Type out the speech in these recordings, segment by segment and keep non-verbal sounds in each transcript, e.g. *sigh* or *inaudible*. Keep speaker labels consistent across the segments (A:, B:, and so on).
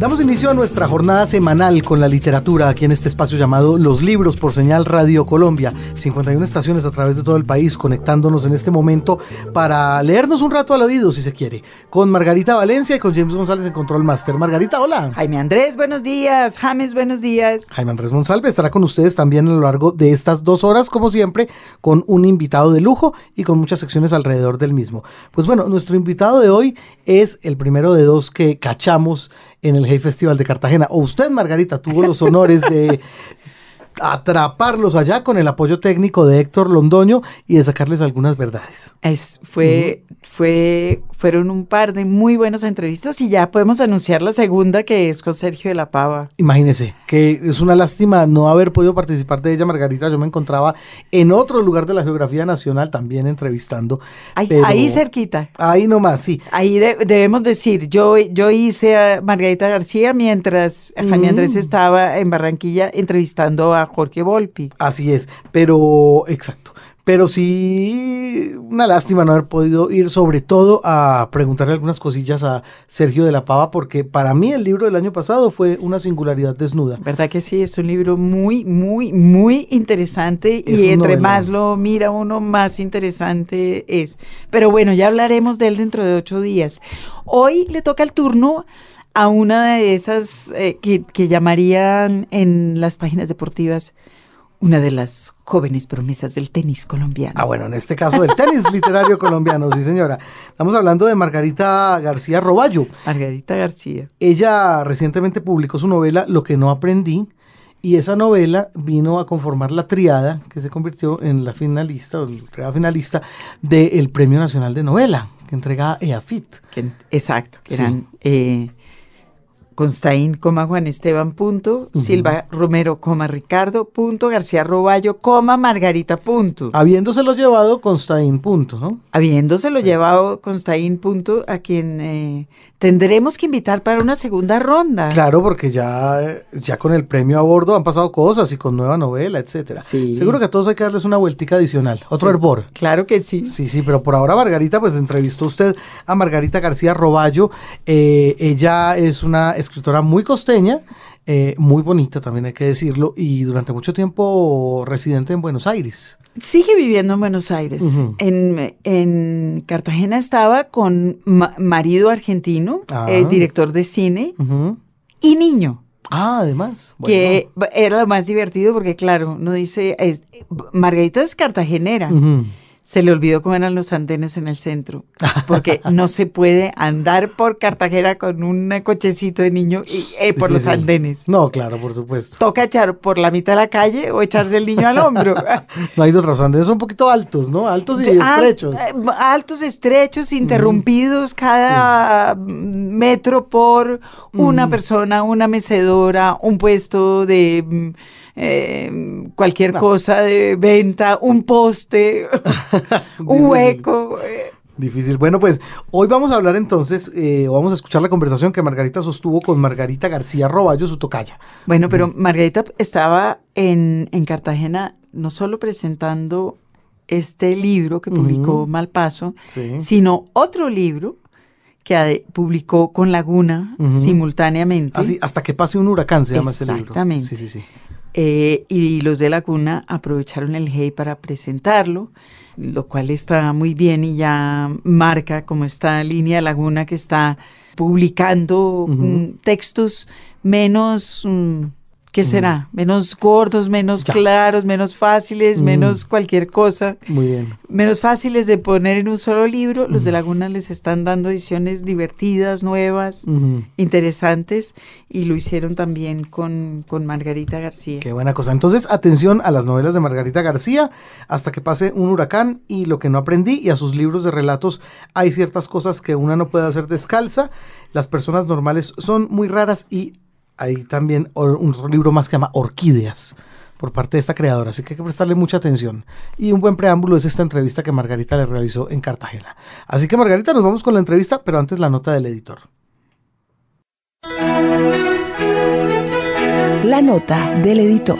A: Damos inicio a nuestra jornada semanal con la literatura aquí en este espacio llamado Los Libros por Señal Radio Colombia. 51 estaciones a través de todo el país conectándonos en este momento para leernos un rato al oído si se quiere. Con Margarita Valencia y con James González en Control Master. Margarita, hola.
B: Jaime Andrés, buenos días. James, buenos días.
A: Jaime Andrés Monsalve estará con ustedes también a lo largo de estas dos horas, como siempre, con un invitado de lujo y con muchas secciones alrededor del mismo. Pues bueno, nuestro invitado de hoy es el primero de dos que cachamos en el Hey Festival de Cartagena. O usted, Margarita, tuvo los honores de *laughs* atraparlos allá con el apoyo técnico de Héctor Londoño y de sacarles algunas verdades.
B: Es, fue, fue, fueron un par de muy buenas entrevistas y ya podemos anunciar la segunda que es con Sergio de la Pava.
A: Imagínese, que es una lástima no haber podido participar de ella, Margarita. Yo me encontraba en otro lugar de la geografía nacional también entrevistando.
B: Ahí, cerquita.
A: Ahí nomás, sí.
B: Ahí debemos decir, yo, yo hice a Margarita García mientras Jaime Andrés estaba en Barranquilla entrevistando a Jorge Volpi.
A: Así es, pero exacto. Pero sí, una lástima no haber podido ir sobre todo a preguntarle algunas cosillas a Sergio de la Pava, porque para mí el libro del año pasado fue una singularidad desnuda.
B: ¿Verdad que sí? Es un libro muy, muy, muy interesante y entre más lo mira uno, más interesante es. Pero bueno, ya hablaremos de él dentro de ocho días. Hoy le toca el turno a una de esas eh, que, que llamarían en las páginas deportivas una de las jóvenes promesas del tenis colombiano.
A: Ah, bueno, en este caso del tenis *laughs* literario colombiano, sí señora. Estamos hablando de Margarita García Roballo.
B: Margarita García.
A: Ella recientemente publicó su novela Lo que no aprendí y esa novela vino a conformar la triada que se convirtió en la finalista o la triada finalista del Premio Nacional de Novela que entrega EAFIT.
B: exacto, que eran eh, Constaín, coma Juan Esteban, punto, Silva Romero, coma Ricardo, punto, García Roballo, coma Margarita, punto.
A: Habiéndoselo llevado Constaín, punto, ¿no?
B: Habiéndoselo llevado Constaín, punto, a quien eh, tendremos que invitar para una segunda ronda.
A: Claro, porque ya, ya con el premio a bordo han pasado cosas y con nueva novela, etcétera. Sí. Seguro que a todos hay que darles una vueltica adicional, otro hervor.
B: Claro que sí.
A: Sí, sí, pero por ahora Margarita, pues entrevistó usted a Margarita García Roballo. Eh, ella es una escritora muy costeña, eh, muy bonita también hay que decirlo, y durante mucho tiempo residente en Buenos Aires.
B: Sigue viviendo en Buenos Aires. en, Cartagena estaba con marido argentino, ah. eh, director de cine, y niño.
A: Ah, además.
B: Que era lo más divertido porque, claro, uno dice, Margarita es cartagenera se le olvidó cómo eran los andenes en el centro, porque *laughs* no se puede andar por Cartagena con un cochecito de niño y, eh, por los andenes.
A: No, claro, por supuesto.
B: Toca echar por la mitad de la calle o echarse el niño al hombro. *laughs*
A: no hay otros andenes, son un poquito altos, ¿no? Altos y estrechos.
B: Eh, altos, estrechos, interrumpidos cada metro por una persona, una mecedora, un puesto de mm, eh, cualquier cosa de venta, un poste, *laughs* un hueco. Eh.
A: Difícil. Bueno, pues hoy vamos a hablar entonces, eh, vamos a escuchar la conversación que Margarita sostuvo con Margarita García Roballo, su tocaya.
B: Bueno, pero Margarita estaba en, Cartagena no solo presentando este libro que publicó Malpaso, sino otro libro que publicó con Laguna simultáneamente.
A: Así, hasta que pase un huracán se llama ese libro.
B: Exactamente. Sí, sí, sí. Eh, y los de Laguna aprovecharon el Hey para presentarlo, lo cual está muy bien y ya marca como esta línea Laguna que está publicando mm, textos menos... Mm, ¿Qué será? Menos gordos, menos claros, menos fáciles, menos cualquier cosa.
A: Muy bien.
B: Menos fáciles de poner en un solo libro. Los de Laguna les están dando ediciones divertidas, nuevas, interesantes, y lo hicieron también con, con Margarita García.
A: Qué buena cosa. Entonces, atención a las novelas de Margarita García, hasta que pase un huracán y lo que no aprendí, y a sus libros de relatos hay ciertas cosas que una no puede hacer descalza. Las personas normales son muy raras y hay también un libro más que se llama Orquídeas por parte de esta creadora, así que hay que prestarle mucha atención. Y un buen preámbulo es esta entrevista que Margarita le realizó en Cartagena. Así que Margarita, nos vamos con la entrevista, pero antes la nota del editor.
C: La nota del editor.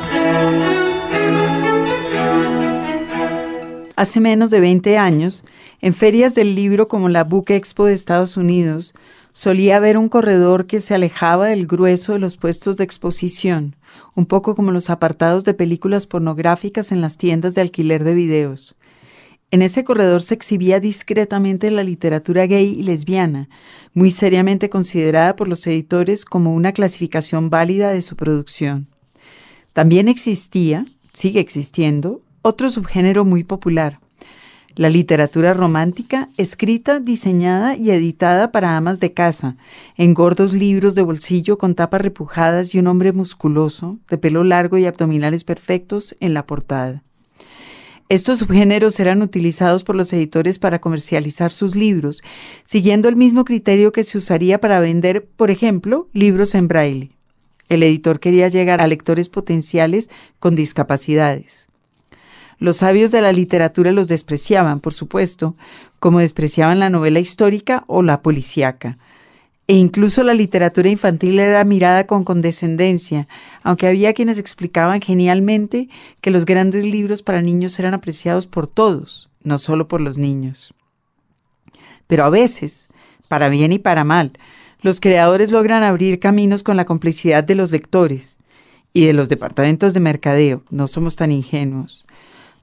B: Hace menos de 20 años, en ferias del libro como la Book Expo de Estados Unidos, solía haber un corredor que se alejaba del grueso de los puestos de exposición, un poco como los apartados de películas pornográficas en las tiendas de alquiler de videos. En ese corredor se exhibía discretamente la literatura gay y lesbiana, muy seriamente considerada por los editores como una clasificación válida de su producción. También existía, sigue existiendo, otro subgénero muy popular, la literatura romántica, escrita, diseñada y editada para amas de casa, en gordos libros de bolsillo con tapas repujadas y un hombre musculoso, de pelo largo y abdominales perfectos en la portada. Estos subgéneros eran utilizados por los editores para comercializar sus libros, siguiendo el mismo criterio que se usaría para vender, por ejemplo, libros en braille. El editor quería llegar a lectores potenciales con discapacidades. Los sabios de la literatura los despreciaban, por supuesto, como despreciaban la novela histórica o la policíaca. E incluso la literatura infantil era mirada con condescendencia, aunque había quienes explicaban genialmente que los grandes libros para niños eran apreciados por todos, no solo por los niños. Pero a veces, para bien y para mal, los creadores logran abrir caminos con la complicidad de los lectores y de los departamentos de mercadeo, no somos tan ingenuos.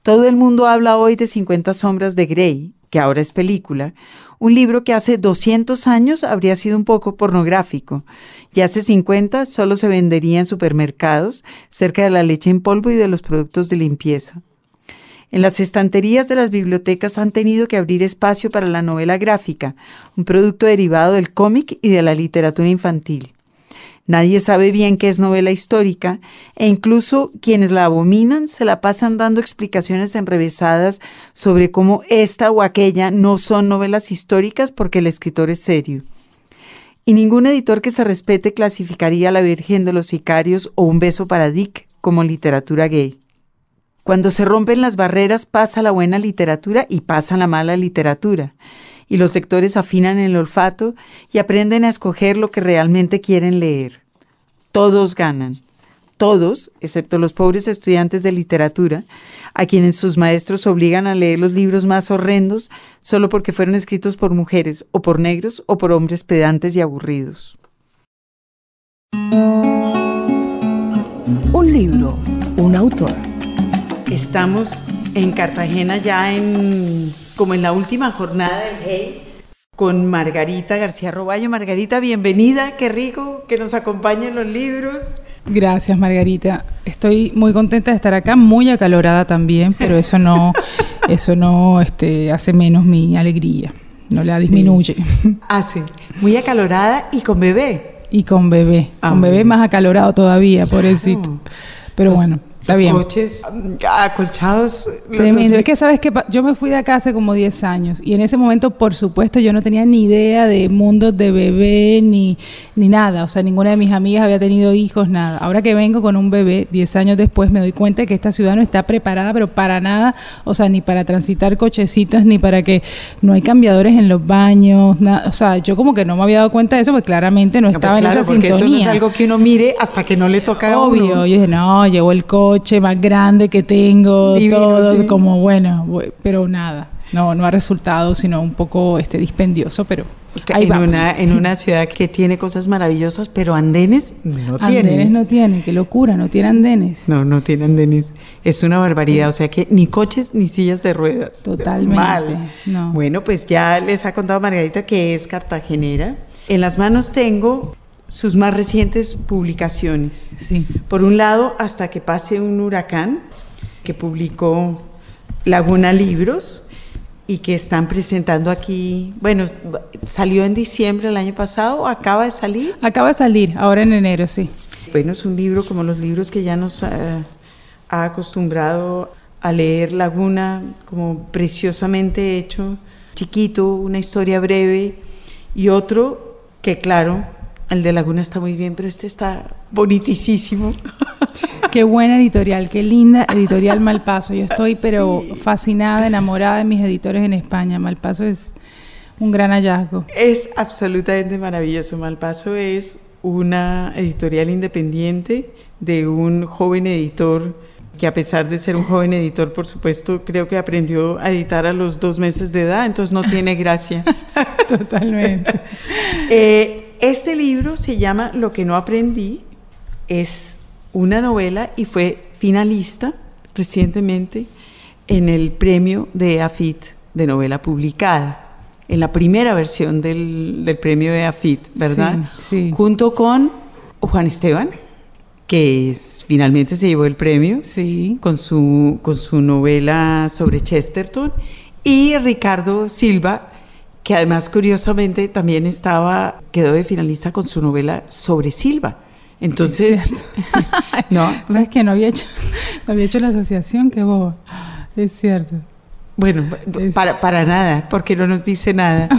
B: Todo el mundo habla hoy de 50 sombras de Grey, que ahora es película, un libro que hace 200 años habría sido un poco pornográfico y hace 50 solo se vendería en supermercados cerca de la leche en polvo y de los productos de limpieza. En las estanterías de las bibliotecas han tenido que abrir espacio para la novela gráfica, un producto derivado del cómic y de la literatura infantil. Nadie sabe bien qué es novela histórica e incluso quienes la abominan se la pasan dando explicaciones enrevesadas sobre cómo esta o aquella no son novelas históricas porque el escritor es serio. Y ningún editor que se respete clasificaría La Virgen de los Sicarios o Un beso para Dick como literatura gay. Cuando se rompen las barreras pasa la buena literatura y pasa la mala literatura y los lectores afinan el olfato y aprenden a escoger lo que realmente quieren leer. Todos ganan. Todos, excepto los pobres estudiantes de literatura, a quienes sus maestros obligan a leer los libros más horrendos solo porque fueron escritos por mujeres, o por negros, o por hombres pedantes y aburridos.
C: Un libro, un autor.
B: Estamos en Cartagena ya en como en la última jornada del Hey con Margarita García Roballo. Margarita, bienvenida, qué rico que nos acompañen los libros.
D: Gracias, Margarita. Estoy muy contenta de estar acá, muy acalorada también, pero eso no, *laughs* eso no este, hace menos mi alegría, no la disminuye.
B: Hace, muy acalorada y con bebé.
D: Y con bebé, con ah, bebé más acalorado todavía, pobrecito. Pero pues bueno. Está
B: coches acolchados.
D: Tremendo. Es que sabes que yo me fui de acá hace como 10 años y en ese momento, por supuesto, yo no tenía ni idea de mundos de bebé ni, ni nada. O sea, ninguna de mis amigas había tenido hijos, nada. Ahora que vengo con un bebé, 10 años después, me doy cuenta que esta ciudad no está preparada, pero para nada. O sea, ni para transitar cochecitos, ni para que no hay cambiadores en los baños. Nada. O sea, yo como que no me había dado cuenta de eso, porque claramente no, pues estaba en esa porque Eso
B: no es algo que uno mire hasta que no le toca
D: Obvio.
B: a uno.
D: Yo dije, no, llegó el coche más grande que tengo, todo como bueno, pero nada. No, no ha resultado, sino un poco este dispendioso, pero
B: ahí en Una, en una ciudad que tiene cosas maravillosas, pero andenes no tiene.
D: Andenes no tiene, qué locura, no tiene andenes.
B: No, no tiene andenes. Es una barbaridad, o sea que ni coches ni sillas de ruedas.
D: Totalmente.
B: Mal. Bueno, pues ya les ha contado Margarita que es cartagenera. En las manos tengo sus más recientes publicaciones.
D: Sí.
B: Por un lado, hasta que pase un huracán, que publicó Laguna Libros y que están presentando aquí, bueno, salió en diciembre del año pasado, acaba de salir.
D: Acaba de salir, ahora en enero, sí.
B: Bueno, es un libro como los libros que ya nos eh, ha acostumbrado a leer Laguna, como preciosamente hecho, chiquito, una historia breve, y otro que, claro, el de Laguna está muy bien, pero este está bonitísimo. *laughs*
D: Qué buena editorial, qué linda editorial Malpaso. Yo estoy pero fascinada, enamorada de mis editores en España. Malpaso es un gran hallazgo.
B: Es absolutamente maravilloso. Malpaso es una editorial independiente de un joven editor que a pesar de ser un joven editor, por supuesto, creo que aprendió a editar a los dos meses de edad, entonces no tiene gracia. *laughs*
D: Totalmente. *laughs*
B: Eh, este libro se llama Lo que no aprendí, es una novela y fue finalista recientemente en el premio de AFIT de novela publicada, en la primera versión del, premio de AFIT, ¿verdad?
D: Sí,
B: Junto con Juan Esteban, que finalmente se llevó el premio
D: sí.
B: con, su, con su novela sobre Chesterton, y Ricardo Silva, que además curiosamente también estaba, quedó de finalista con su novela sobre Silva. Entonces, *laughs*
D: no, *laughs* es que no había hecho, *laughs* no había hecho la asociación, qué boba. Es cierto.
B: Bueno, para, para nada, porque no nos dice nada.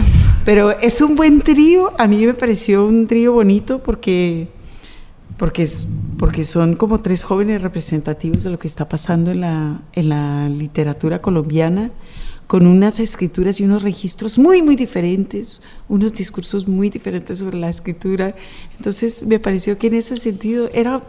B: Pero es un buen trío, a mí me pareció un trío bonito porque, porque, es, porque son como tres jóvenes representativos de lo que está pasando en la, en la literatura colombiana con unas escrituras y unos registros muy, muy diferentes, unos discursos muy diferentes sobre la escritura. Entonces me pareció que en ese sentido era,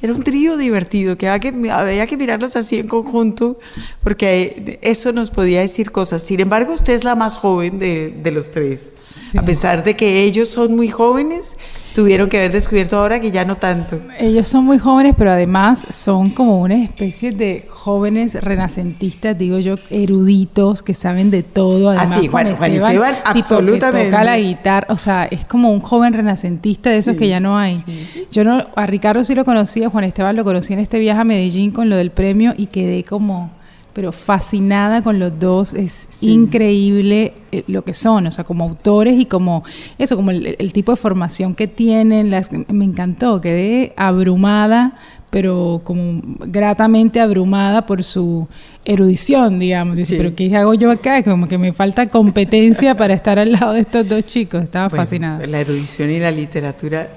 B: era un trío divertido, que había, que había que mirarlos así en conjunto, porque eso nos podía decir cosas. Sin embargo, usted es la más joven de, de los tres. Sí. A pesar de que ellos son muy jóvenes, tuvieron que haber descubierto ahora que ya no tanto.
D: Ellos son muy jóvenes, pero además son como una especie de jóvenes renacentistas, digo yo, eruditos, que saben de todo. Además,
B: ah, sí, Juan, Juan Esteban, absolutamente.
D: Que toca la guitarra, o sea, es como un joven renacentista de esos
B: Sí,
D: que ya no hay.
B: sí.
D: Yo no, a Ricardo sí lo conocía, Juan Esteban lo conocí en este viaje a Medellín con lo del premio y quedé como pero fascinada con los dos, es
B: Sí.
D: increíble eh, lo que son, o sea, como autores y como eso, como el, el tipo de formación que tienen, las, me encantó, quedé abrumada, pero como gratamente abrumada por su erudición, digamos. Dice,
B: Sí.
D: pero ¿qué hago yo acá? Como que me falta competencia para estar al lado de estos dos chicos, estaba
B: Bueno,
D: fascinada.
B: La erudición y la literatura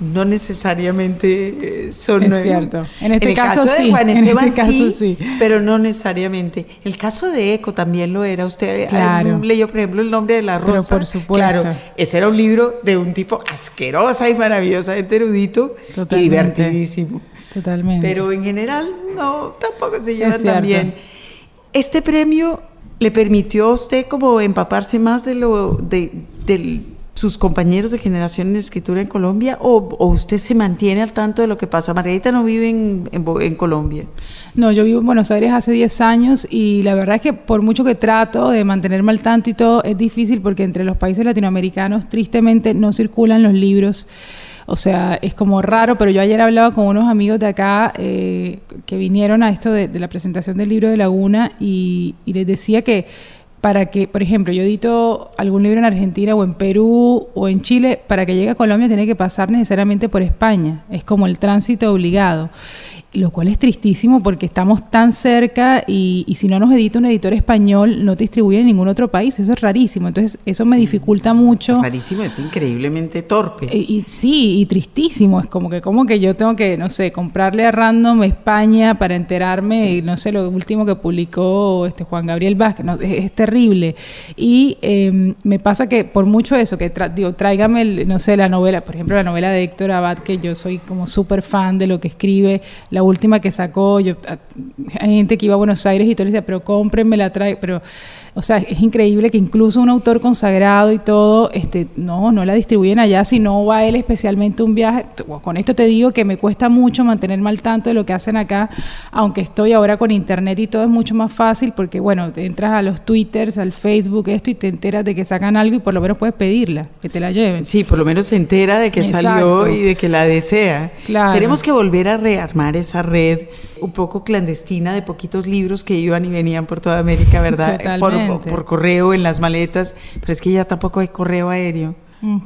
B: no necesariamente eh, son...
D: Es cierto. En este
B: el
D: caso
B: de
D: sí,
B: Juan *laughs*
D: en este caso
B: sí,
D: sí.
B: pero no necesariamente. El caso de Eco también lo era. Usted eh,
D: Claro.
B: leyó, por ejemplo, El nombre de la
D: Pero
B: rosa.
D: por supuesto.
B: Claro, ese era un libro de un tipo asquerosa y maravillosamente erudito
D: Totalmente.
B: y divertidísimo.
D: Totalmente.
B: Pero en general, no, tampoco se llevan tan bien. Este premio le permitió a usted como empaparse más de lo de, de sus compañeros de generación en escritura en Colombia o, o usted se mantiene al tanto de lo que pasa. Margarita no vive en, en en Colombia.
D: No, yo vivo en Buenos Aires hace 10 años y la verdad es que por mucho que trato de mantenerme al tanto y todo, es difícil porque entre los países latinoamericanos tristemente no circulan los libros. O sea, es como raro, pero yo ayer hablaba con unos amigos de acá eh, que vinieron a esto de, de la presentación del libro de Laguna y, y les decía que para que, por ejemplo, yo edito algún libro en Argentina o en Perú o en Chile, para que llegue a Colombia tiene que pasar necesariamente por España. Es como el tránsito obligado. Lo cual es tristísimo porque estamos tan cerca y, y si no nos edita un editor español, no te distribuye en ningún otro país. Eso es rarísimo. Entonces, eso me dificulta mucho.
B: Rarísimo, es increíblemente torpe.
D: Y, y sí, y tristísimo. Es como que, como que yo tengo que, no sé, comprarle a Random España para enterarme, y no sé, lo último que publicó este Juan Gabriel Vázquez. no, es, es terrible. Y eh, me pasa que por mucho eso, que tra- digo, tráigame, el, no sé, la novela, por ejemplo, la novela de Héctor Abad, que yo soy como súper fan de lo que escribe, la última que sacó, yo, a- hay gente que iba a Buenos Aires y todo le decía, pero cómprenme la trae, pero, o sea, es increíble que incluso un autor consagrado y todo, este, no, no la distribuyen allá, si no va él especialmente un viaje. Con esto te digo que me cuesta mucho mantenerme al tanto de lo que hacen acá, aunque estoy ahora con internet y todo es mucho más fácil porque, bueno, te entras a los twitters, al Facebook, esto y te enteras de que sacan algo y por lo menos puedes pedirla, que te la lleven.
B: Sí, por lo menos se entera de que
D: Exacto.
B: salió y de que la desea.
D: Claro.
B: Tenemos que volver a rearmar esa red un poco clandestina de poquitos libros que iban y venían por toda América, ¿verdad? Por, Por correo en las maletas, pero es que ya tampoco hay correo aéreo.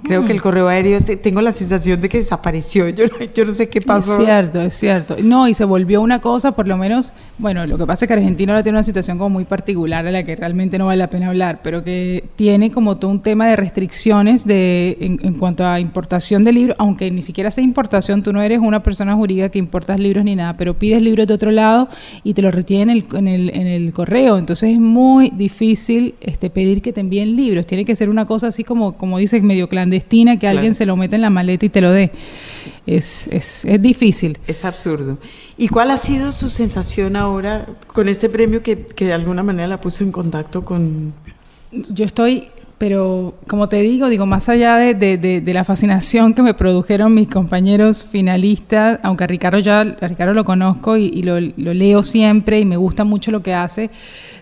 B: Creo que el correo aéreo, este- tengo la sensación de que desapareció. Yo no, yo no sé qué pasó.
D: Es cierto, es cierto. No, y se volvió una cosa, por lo menos, bueno, lo que pasa es que Argentina ahora tiene una situación como muy particular de la que realmente no vale la pena hablar, pero que tiene como todo un tema de restricciones de, en, en cuanto a importación de libros, aunque ni siquiera sea importación, tú no eres una persona jurídica que importas libros ni nada, pero pides libros de otro lado y te los retienen en el, en el, en el correo. Entonces es muy difícil este, pedir que te envíen libros. Tiene que ser una cosa así como, como dices, medio medio clandestina que alguien se lo mete en la maleta y te lo dé. Es, es, es, difícil.
B: Es absurdo. ¿Y cuál ha sido su sensación ahora con este premio que, que de alguna manera la puso en contacto con...
D: Yo estoy pero como te digo, digo, más allá de, de, la fascinación que me produjeron mis compañeros finalistas, aunque a Ricardo ya, a Ricardo lo conozco y, lo, leo siempre y me gusta mucho lo que hace,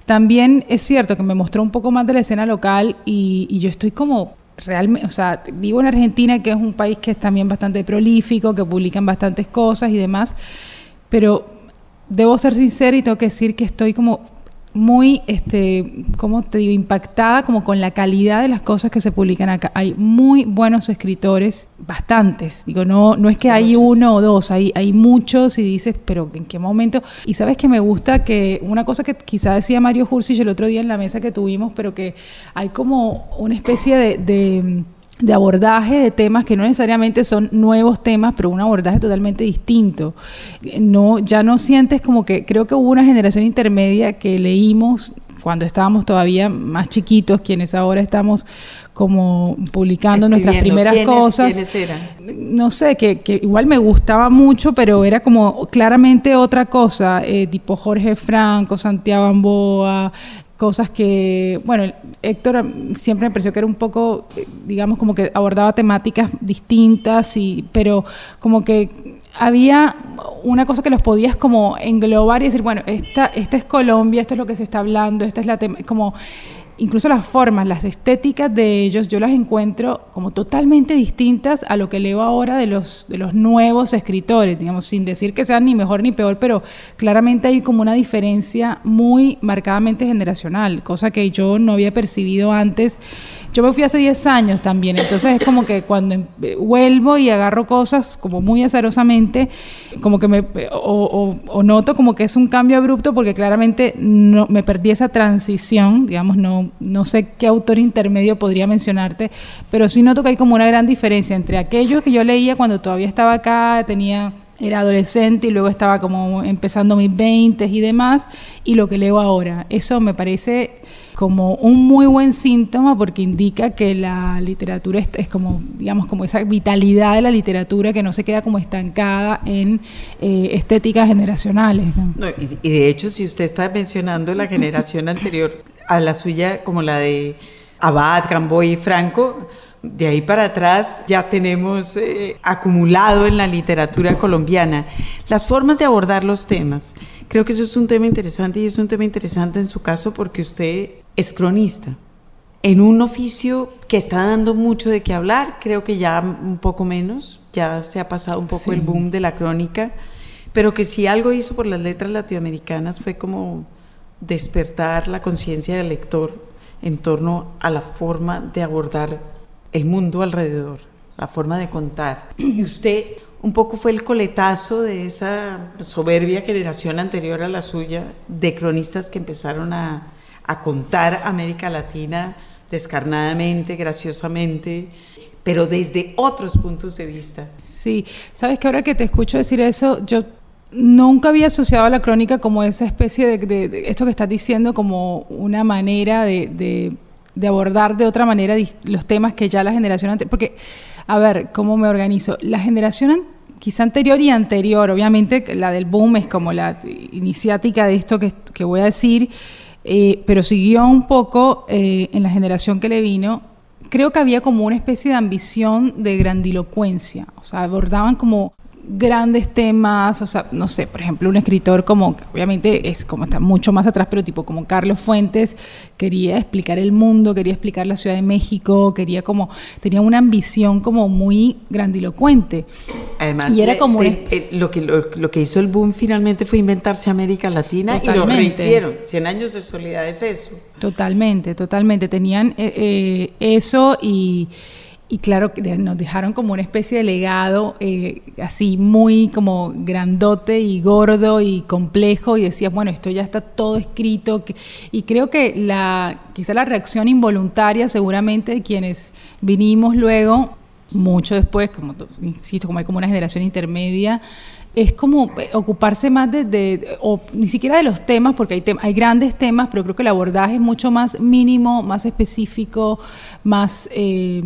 D: también es cierto que me mostró un poco más de la escena local y, y yo estoy como realmente, o sea, vivo en Argentina, que es un país que es también bastante prolífico, que publican bastantes cosas y demás, pero debo ser sincera y tengo que decir que estoy como muy, este, ¿cómo te digo?, impactada como con la calidad de las cosas que se publican acá. Hay muy buenos escritores, bastantes. Digo, no, no es que hay uno o dos, hay, hay muchos y dices, pero ¿en qué momento? Y sabes que me gusta que una cosa que quizá decía Mario Hursi el otro día en la mesa que tuvimos, pero que hay como una especie de de abordaje de temas que no necesariamente son nuevos temas, pero un abordaje totalmente distinto. No, ya no sientes como que creo que hubo una generación intermedia que leímos cuando estábamos todavía más chiquitos, quienes ahora estamos como publicando nuestras primeras cosas.
B: ¿Quiénes eran?
D: No sé, que, que, igual me gustaba mucho, pero era como claramente otra cosa, eh, tipo Jorge Franco, Santiago Amboa, cosas que, bueno, Héctor siempre me pareció que era un poco, digamos, como que abordaba temáticas distintas, y, pero como que había una cosa que los podías como englobar y decir, bueno, esta, esta es Colombia, esto es lo que se está hablando, esta es la tema, como incluso las formas, las estéticas de ellos, yo las encuentro como totalmente distintas a lo que leo ahora de los, de los nuevos escritores, digamos, sin decir que sean ni mejor ni peor, pero claramente hay como una diferencia muy marcadamente generacional, cosa que yo no había percibido antes. Yo me fui hace 10 años también, entonces es como que cuando em, vuelvo y agarro cosas como muy azarosamente, como que me, o, noto como que es un cambio abrupto porque claramente no, me perdí esa transición, digamos, no, no sé qué autor intermedio podría mencionarte, pero sí noto que hay como una gran diferencia entre aquellos que yo leía cuando todavía estaba acá, tenía era adolescente y luego estaba como empezando mis 20 y demás, y lo que leo ahora. Eso me parece como un muy buen síntoma porque indica que la literatura es, como, digamos, como esa vitalidad de la literatura que no se queda como estancada en eh, estéticas generacionales.
B: y, de hecho, si usted está mencionando la generación anterior a la suya, como la de Abad, Gamboy y Franco, de ahí para atrás ya tenemos eh, acumulado en la literatura colombiana las formas de abordar los temas. Creo que eso es un tema interesante y es un tema interesante en su caso porque usted es cronista. En un oficio que está dando mucho de qué hablar, creo que ya un poco menos, ya se ha pasado un poco el boom de la crónica, pero que si algo hizo por las letras latinoamericanas fue como despertar la conciencia del lector en torno a la forma de abordar el mundo alrededor, la forma de contar. *clears throat* Y usted un poco fue el coletazo de esa soberbia generación anterior a la suya de cronistas que empezaron a, a contar América Latina descarnadamente, graciosamente, pero desde otros puntos de vista.
D: Sí, sabes que ahora que te escucho decir eso, yo nunca había asociado a la crónica como esa especie de, esto que estás diciendo, como una manera de de abordar de otra manera los temas que ya la generación anterior, porque, a ver, ¿cómo me organizo? La generación quizá anterior y anterior, obviamente la del boom es como la iniciática de esto que, que voy a decir, eh, pero siguió un poco eh, en la generación que le vino, creo que había como una especie de ambición de grandilocuencia, o sea, abordaban como grandes temas, o sea, no sé, por ejemplo, un escritor como, obviamente es como está mucho más atrás, pero tipo como Carlos Fuentes, quería explicar el mundo, quería explicar la Ciudad de México, quería como, tenía una ambición como muy grandilocuente.
B: Además, y era como lo, que, lo, que hizo el boom finalmente fue inventarse América Latina y lo rehicieron. Cien años de soledad es eso.
D: Totalmente, totalmente. Tenían eh, eh, eso y y claro, nos dejaron como una especie de legado eh, así muy como grandote y gordo y complejo y decías, bueno, esto ya está todo escrito. Y creo que la, quizá la reacción involuntaria seguramente de quienes vinimos luego, mucho después, como insisto, como hay como una generación intermedia, es como ocuparse más de, o ni siquiera de los temas, porque hay, hay grandes temas, pero creo que el abordaje es mucho más mínimo, más específico, más... Eh,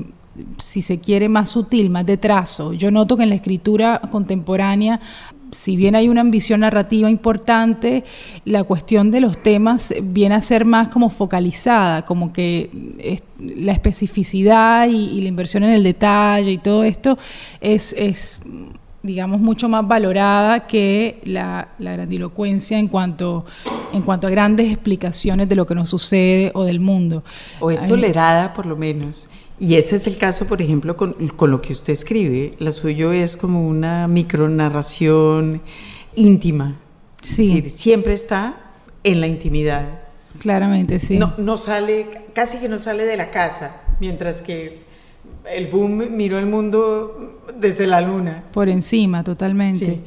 D: si se quiere, más sutil, más de trazo. Yo noto que en la escritura contemporánea si bien hay una ambición narrativa importante, la cuestión de los temas viene a ser más como focalizada, como que la especificidad y, la inversión en el detalle y todo esto es, es digamos, mucho más valorada que la, grandilocuencia en cuanto, en cuanto a grandes explicaciones de lo que nos sucede o del mundo.
B: O es tolerada, por lo menos. Y ese es el caso, por ejemplo, con, lo que usted escribe. La suyo es como una micronarración íntima. Sí. siempre está en la intimidad.
D: Claramente, sí.
B: No, no sale, casi que no sale de la casa, mientras que el boom miró el mundo desde la luna.
D: Por encima, totalmente. Sí,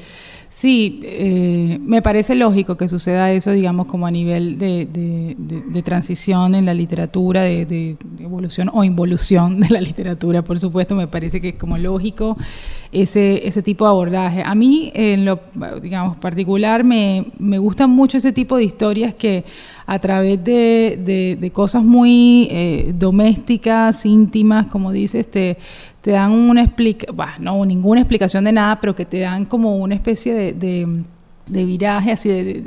D: eh, me parece lógico que suceda eso, digamos, como a nivel de, transición en la literatura, de, evolución o involución de la literatura, por supuesto, me parece que es como lógico ese, ese tipo de abordaje. A mí, en lo, digamos, particular, me, me gustan mucho ese tipo de historias que a través de, cosas muy eh, domésticas, íntimas, como dices, te te dan una explicación, no ninguna explicación de nada, pero que te dan como una especie de, viraje así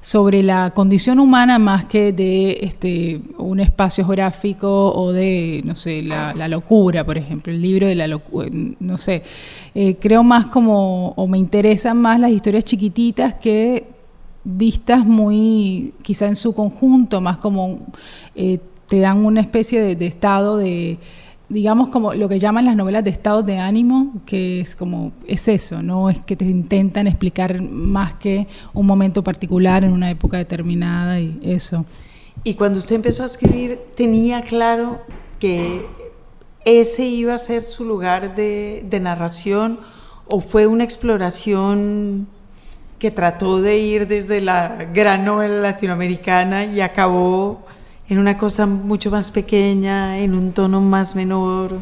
D: sobre la condición humana más que de este un espacio geográfico o de no sé la, locura por ejemplo el libro de la locura no sé. Eh, creo más como o me interesan más las historias chiquititas que vistas muy quizá en su conjunto más como eh, te dan una especie de estado de digamos, como lo que llaman las novelas de estados de ánimo, que es como, es eso, no es que te intentan explicar más que un momento particular en una época determinada y eso.
B: Y cuando usted empezó a escribir, ¿tenía claro que ese iba a ser su lugar de, de narración o fue una exploración que trató de ir desde la gran novela latinoamericana y acabó en una cosa mucho más pequeña, en un tono más menor?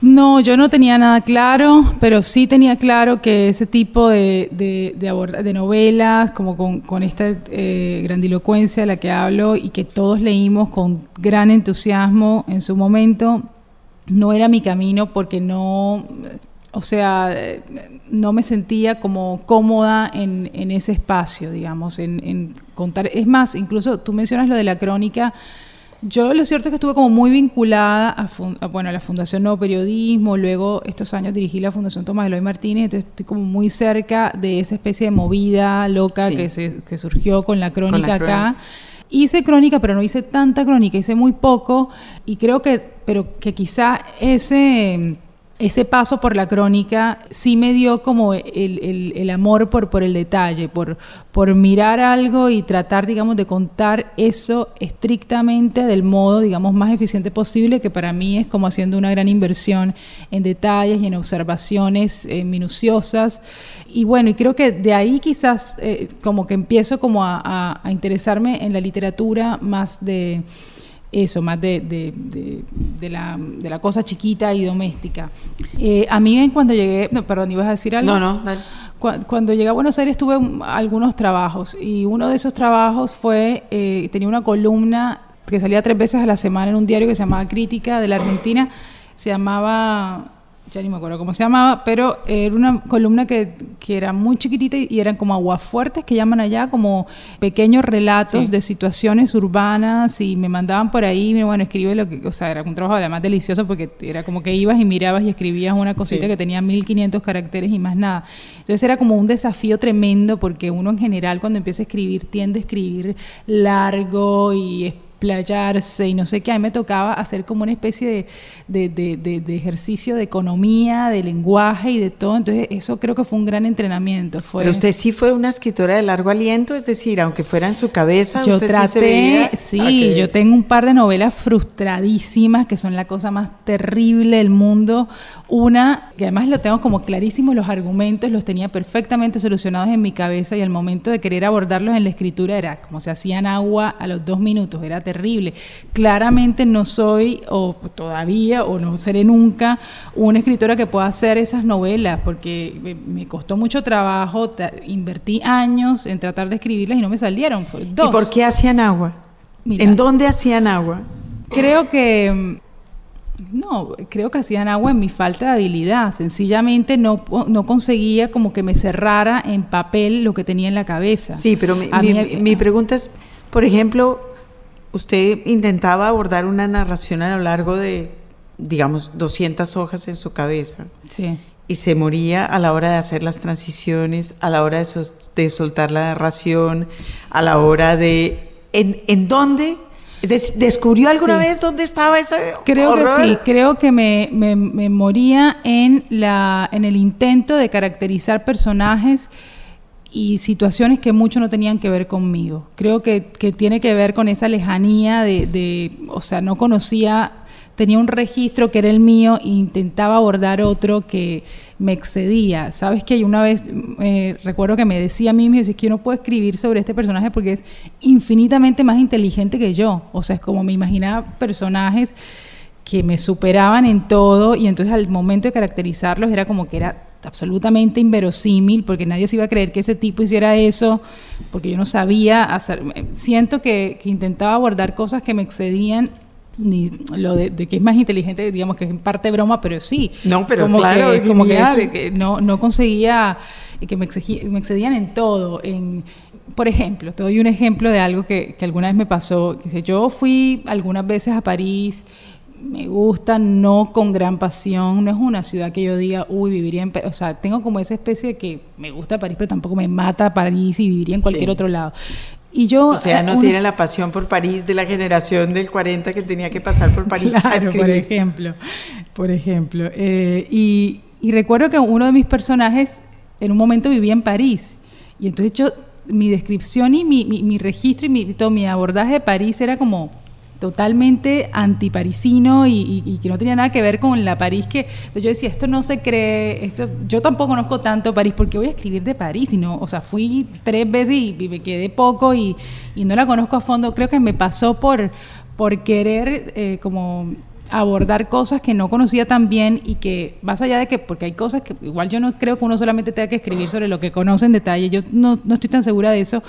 D: No, yo no tenía nada claro, pero sí tenía claro que ese tipo de, de, novelas, como con, esta eh, grandilocuencia de la que hablo y que todos leímos con gran entusiasmo en su momento, no era mi camino porque no, o sea, no me sentía como cómoda en, ese espacio, digamos, en, contar. Es más, incluso tú mencionas lo de la crónica. Yo lo cierto es que estuve como muy vinculada a, bueno, a la Fundación Nuevo Periodismo, luego estos años dirigí la Fundación Tomás Eloy Martínez, entonces estoy como muy cerca de esa especie de movida loca que, se, que surgió con la crónica acá. Hice crónica, pero no hice tanta crónica, hice muy poco y creo que, pero que quizá ese ese paso por la crónica sí me dio como el, amor por, por el detalle, por, por mirar algo y tratar, digamos, de contar eso estrictamente del modo, digamos, más eficiente posible, que para mí es como haciendo una gran inversión en detalles y en observaciones eh, minuciosas. Y bueno, y creo que de ahí quizás eh, como que empiezo como a interesarme en la literatura más de eso, más de, de, de, la, de, la, cosa chiquita y doméstica. Eh, a mí cuando llegué, no, perdón, ibas a decir algo.
B: No, no, dale.
D: Cuando, llegué a Buenos Aires tuve algunos trabajos y uno de esos trabajos fue, eh, tenía una columna que salía tres veces a la semana en un diario que se llamaba Crítica de la Argentina, se llamaba ya ni me acuerdo cómo se llamaba, pero era una columna que, que era muy chiquitita y, eran como aguafuertes que llaman allá, como pequeños relatos de situaciones urbanas y me mandaban por ahí, bueno, escribe lo que, o sea, era un trabajo además delicioso porque era como que ibas y mirabas y escribías una cosita que tenía 1500 caracteres y más nada. Entonces era como un desafío tremendo porque uno en general cuando empieza a escribir tiende a escribir largo y playarse y no sé qué. A mí me tocaba hacer como una especie de, de, ejercicio de economía, de lenguaje y de todo. Entonces, eso creo que fue un gran entrenamiento.
B: Pero usted sí fue una escritora de largo aliento, es decir, aunque fuera en su cabeza,
D: yo traté, sí, yo tengo un par de novelas frustradísimas que son la cosa más terrible del mundo. Una, que además lo tengo como clarísimo, los argumentos los tenía perfectamente solucionados en mi cabeza y al momento de querer abordarlos en la escritura era como se hacían agua a los dos minutos, era terrible terrible. Claramente no soy, o todavía, o no seré nunca, una escritora que pueda hacer esas novelas, porque me, costó mucho trabajo, invertí años en tratar de escribirlas y no me salieron. dos.
B: ¿Y por qué hacían agua? ¿En dónde hacían agua?
D: Creo que No, creo que hacían agua en mi falta de habilidad. Sencillamente no, no conseguía como que me cerrara en papel lo que tenía en la cabeza.
B: Sí, pero mi, mi pregunta es, por ejemplo, usted intentaba abordar una narración a lo largo de, digamos, 200 hojas en su cabeza.
D: Sí.
B: Y se moría a la hora de hacer las transiciones, a la hora de, de soltar la narración, a la hora de... ¿En, en dónde ¿Descubrió alguna vez dónde estaba ese
D: Creo que sí, creo que me, me, moría en, la, en el intento de caracterizar personajes y situaciones que mucho no tenían que ver conmigo. Creo que, que tiene que ver con esa lejanía de, de, o sea, no conocía tenía un registro que era el mío e intentaba abordar otro que me excedía. Sabes que una vez eh, recuerdo que me decía a mí mismo, es que yo no puedo escribir sobre este personaje porque es infinitamente más inteligente que yo. O sea, es como me imaginaba personajes que me superaban en todo y entonces al momento de caracterizarlos era como que era absolutamente inverosímil porque nadie se iba a creer que ese tipo hiciera eso porque yo no sabía hacer siento que, que intentaba abordar cosas que me excedían ni lo de, que es más inteligente, digamos que es en parte broma, pero sí.
B: No, pero claro,
D: como que, no, no conseguía, que me, me excedían en todo. En, por ejemplo, te doy un ejemplo de algo que, que alguna vez me pasó. Yo fui algunas veces a París, me gusta, no con gran pasión, no es una ciudad que yo diga, uy, viviría en... O sea, tengo como esa especie de que me gusta París, pero tampoco me mata París y viviría en cualquier otro lado. Y yo,
B: o sea, no tiene la pasión por París de la generación del 40 que tenía que pasar por París a escribir.
D: Por ejemplo, por ejemplo. Eh, y, recuerdo que uno de mis personajes en un momento vivía en París. Y entonces yo, mi descripción y mi, mi, mi registro y mi, todo mi abordaje de París era como totalmente antiparisino y, y, que no tenía nada que ver con la París que yo decía esto no se cree esto yo tampoco conozco tanto París porque voy a escribir de París y no o sea fui tres veces y, me quedé poco y, no la conozco a fondo. Creo que me pasó por por querer eh, como abordar cosas que no conocía tan bien y que más allá de que, porque hay cosas que igual yo no creo que uno solamente tenga que escribir sobre lo que conoce en detalle, yo no, no estoy tan segura de eso,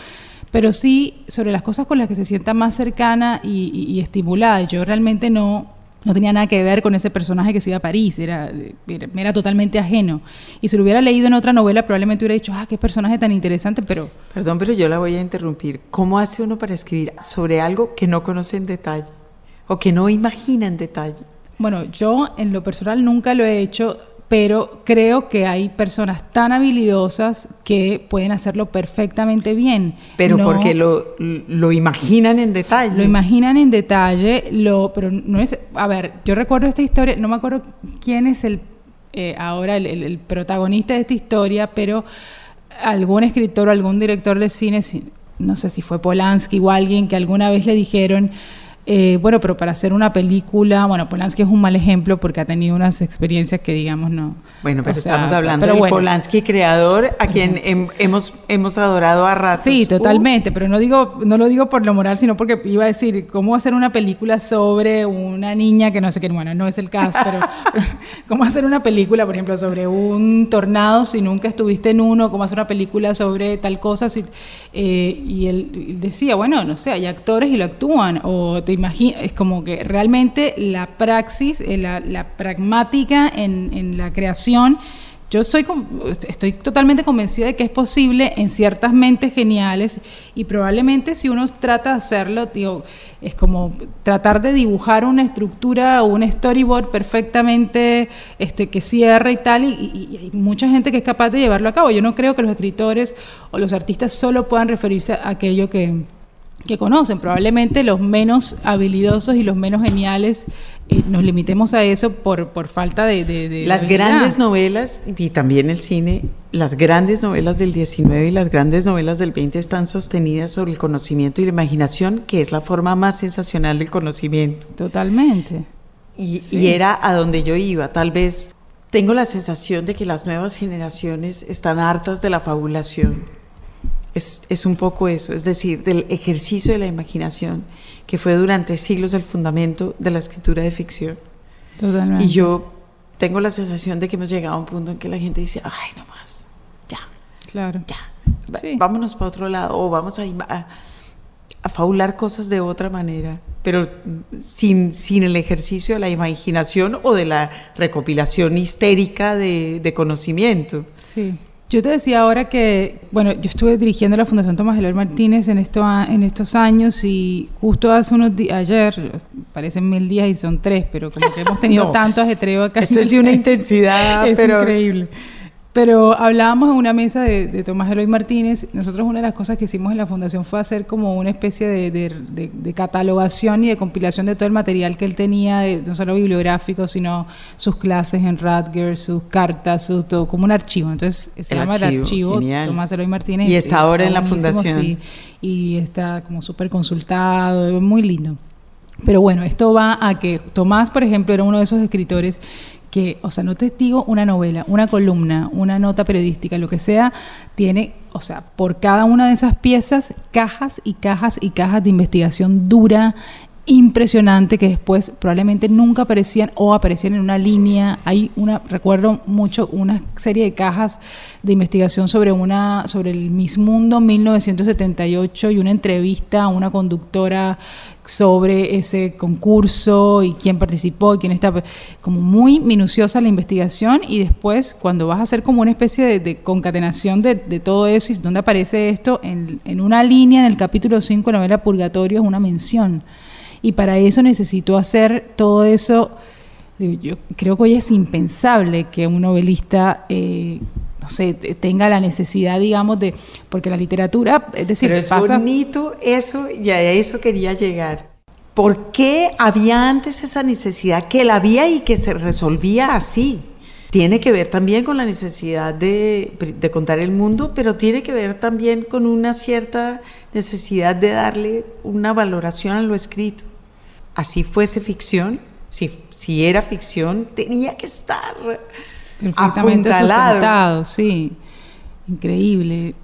D: pero sí sobre las cosas con las que se sienta más cercana y, estimulada. Yo realmente no, no tenía nada que ver con ese personaje que se iba a París, era, me era totalmente ajeno. Y si lo hubiera leído en otra novela, probablemente hubiera dicho, ah, qué personaje tan interesante, pero...
B: Perdón, pero yo la voy a interrumpir. ¿Cómo hace uno para escribir sobre algo que no conoce en detalle o que no imagina en detalle?
D: Bueno, yo en lo personal nunca lo he hecho pero creo que hay personas tan habilidosas que pueden hacerlo perfectamente bien.
B: Pero porque lo, lo, imaginan en detalle.
D: Lo imaginan en detalle, lo, pero no es... A ver, yo recuerdo esta historia, no me acuerdo quién es el eh, ahora el, el, protagonista de esta historia, pero algún escritor o algún director de cine, no sé si fue Polanski o alguien que alguna vez le dijeron eh, bueno, pero para hacer una película, bueno, Polanski es un mal ejemplo porque ha tenido unas experiencias que digamos no.
B: Bueno, pero estamos hablando de Polanski creador a quien hemos hemos adorado a ratos.
D: Sí, totalmente, pero no digo no lo digo por lo moral, sino porque iba a decir cómo hacer una película sobre una niña que no sé qué, bueno, no es el caso, pero *laughs* *laughs* cómo hacer una película, por ejemplo, sobre un tornado si nunca estuviste en uno, cómo hacer una película sobre tal cosa, si, eh, y él, decía, bueno, no sé, hay actores y lo actúan o te es como que realmente la praxis, eh, la, pragmática en, la creación, yo soy, estoy totalmente convencida de que es posible en ciertas mentes geniales y probablemente si uno trata de hacerlo, es como tratar de dibujar una estructura o un storyboard perfectamente este, que cierra y tal, y, hay mucha gente que es capaz de llevarlo a cabo. Yo no creo que los escritores o los artistas solo puedan referirse a aquello que, que conocen. Probablemente los menos habilidosos y los menos geniales eh, nos limitemos a eso por, por falta de...
B: las grandes novelas y también el cine, las grandes novelas del 19 y las grandes novelas del 20 están sostenidas sobre el conocimiento y la imaginación, que es la forma más sensacional del conocimiento.
D: Totalmente.
B: Y, y era a donde yo iba. Tal vez tengo la sensación de que las nuevas generaciones están hartas de la fabulación es, es, un poco eso, es decir, del ejercicio de la imaginación, que fue durante siglos el fundamento de la escritura de ficción.
D: Totalmente.
B: Y yo tengo la sensación de que hemos llegado a un punto en que la gente dice, ay, no más, ya.
D: Claro.
B: Ya. Vámonos para otro lado o vamos a, a, a, faular cosas de otra manera. pero sin, sin el ejercicio de la imaginación o de la recopilación histérica de, de conocimiento.
D: Sí. Yo te decía ahora que, bueno, yo estuve dirigiendo la Fundación Tomás Eloy Martínez en, esto, en estos años y justo hace unos días, ayer, parecen mil días y son tres, pero como que hemos tenido *laughs* tanto ajetreo acá.
B: Esto es de una intensidad, *laughs*
D: es increíble. Pero hablábamos en una mesa de, Tomás Eloy Martínez. Nosotros una de las cosas que hicimos en la fundación fue hacer como una especie de, catalogación y de compilación de todo el material que él tenía, no solo bibliográfico, sino sus clases en Rutgers, sus cartas, su, todo, como un archivo. Entonces se llama el archivo Tomás Eloy Martínez.
B: Y está ahora en la fundación.
D: y está como súper consultado, muy lindo. Pero bueno, esto va a que Tomás, por ejemplo, era uno de esos escritores que, o sea, no te digo una novela, una columna, una nota periodística, lo que sea, tiene, o sea, por cada una de esas piezas, cajas y cajas y cajas de investigación dura, impresionante que después probablemente nunca aparecían o aparecían en una línea. Hay una, recuerdo mucho una serie de cajas de investigación sobre una, sobre el Miss Mundo 1978 y una entrevista a una conductora sobre ese concurso y quién participó y quién está, como muy minuciosa la investigación y después cuando vas a hacer como una especie de, concatenación de, todo eso y dónde aparece esto, en, en una línea en el capítulo 5 de la novela Purgatorio es una mención y para eso necesito hacer todo eso. Yo creo que hoy es impensable que un novelista, eh, no sé, tenga la necesidad, digamos, de. Porque la literatura, es decir,
B: Pero es bonito eso, y a eso quería llegar. ¿Por qué había antes esa necesidad que la había y que se resolvía así? Tiene que ver también con la necesidad de, de, contar el mundo, pero tiene que ver también con una cierta necesidad de darle una valoración a lo escrito así fuese ficción, si, si era ficción, tenía que estar perfectamente sustentado,
D: sí. Increíble.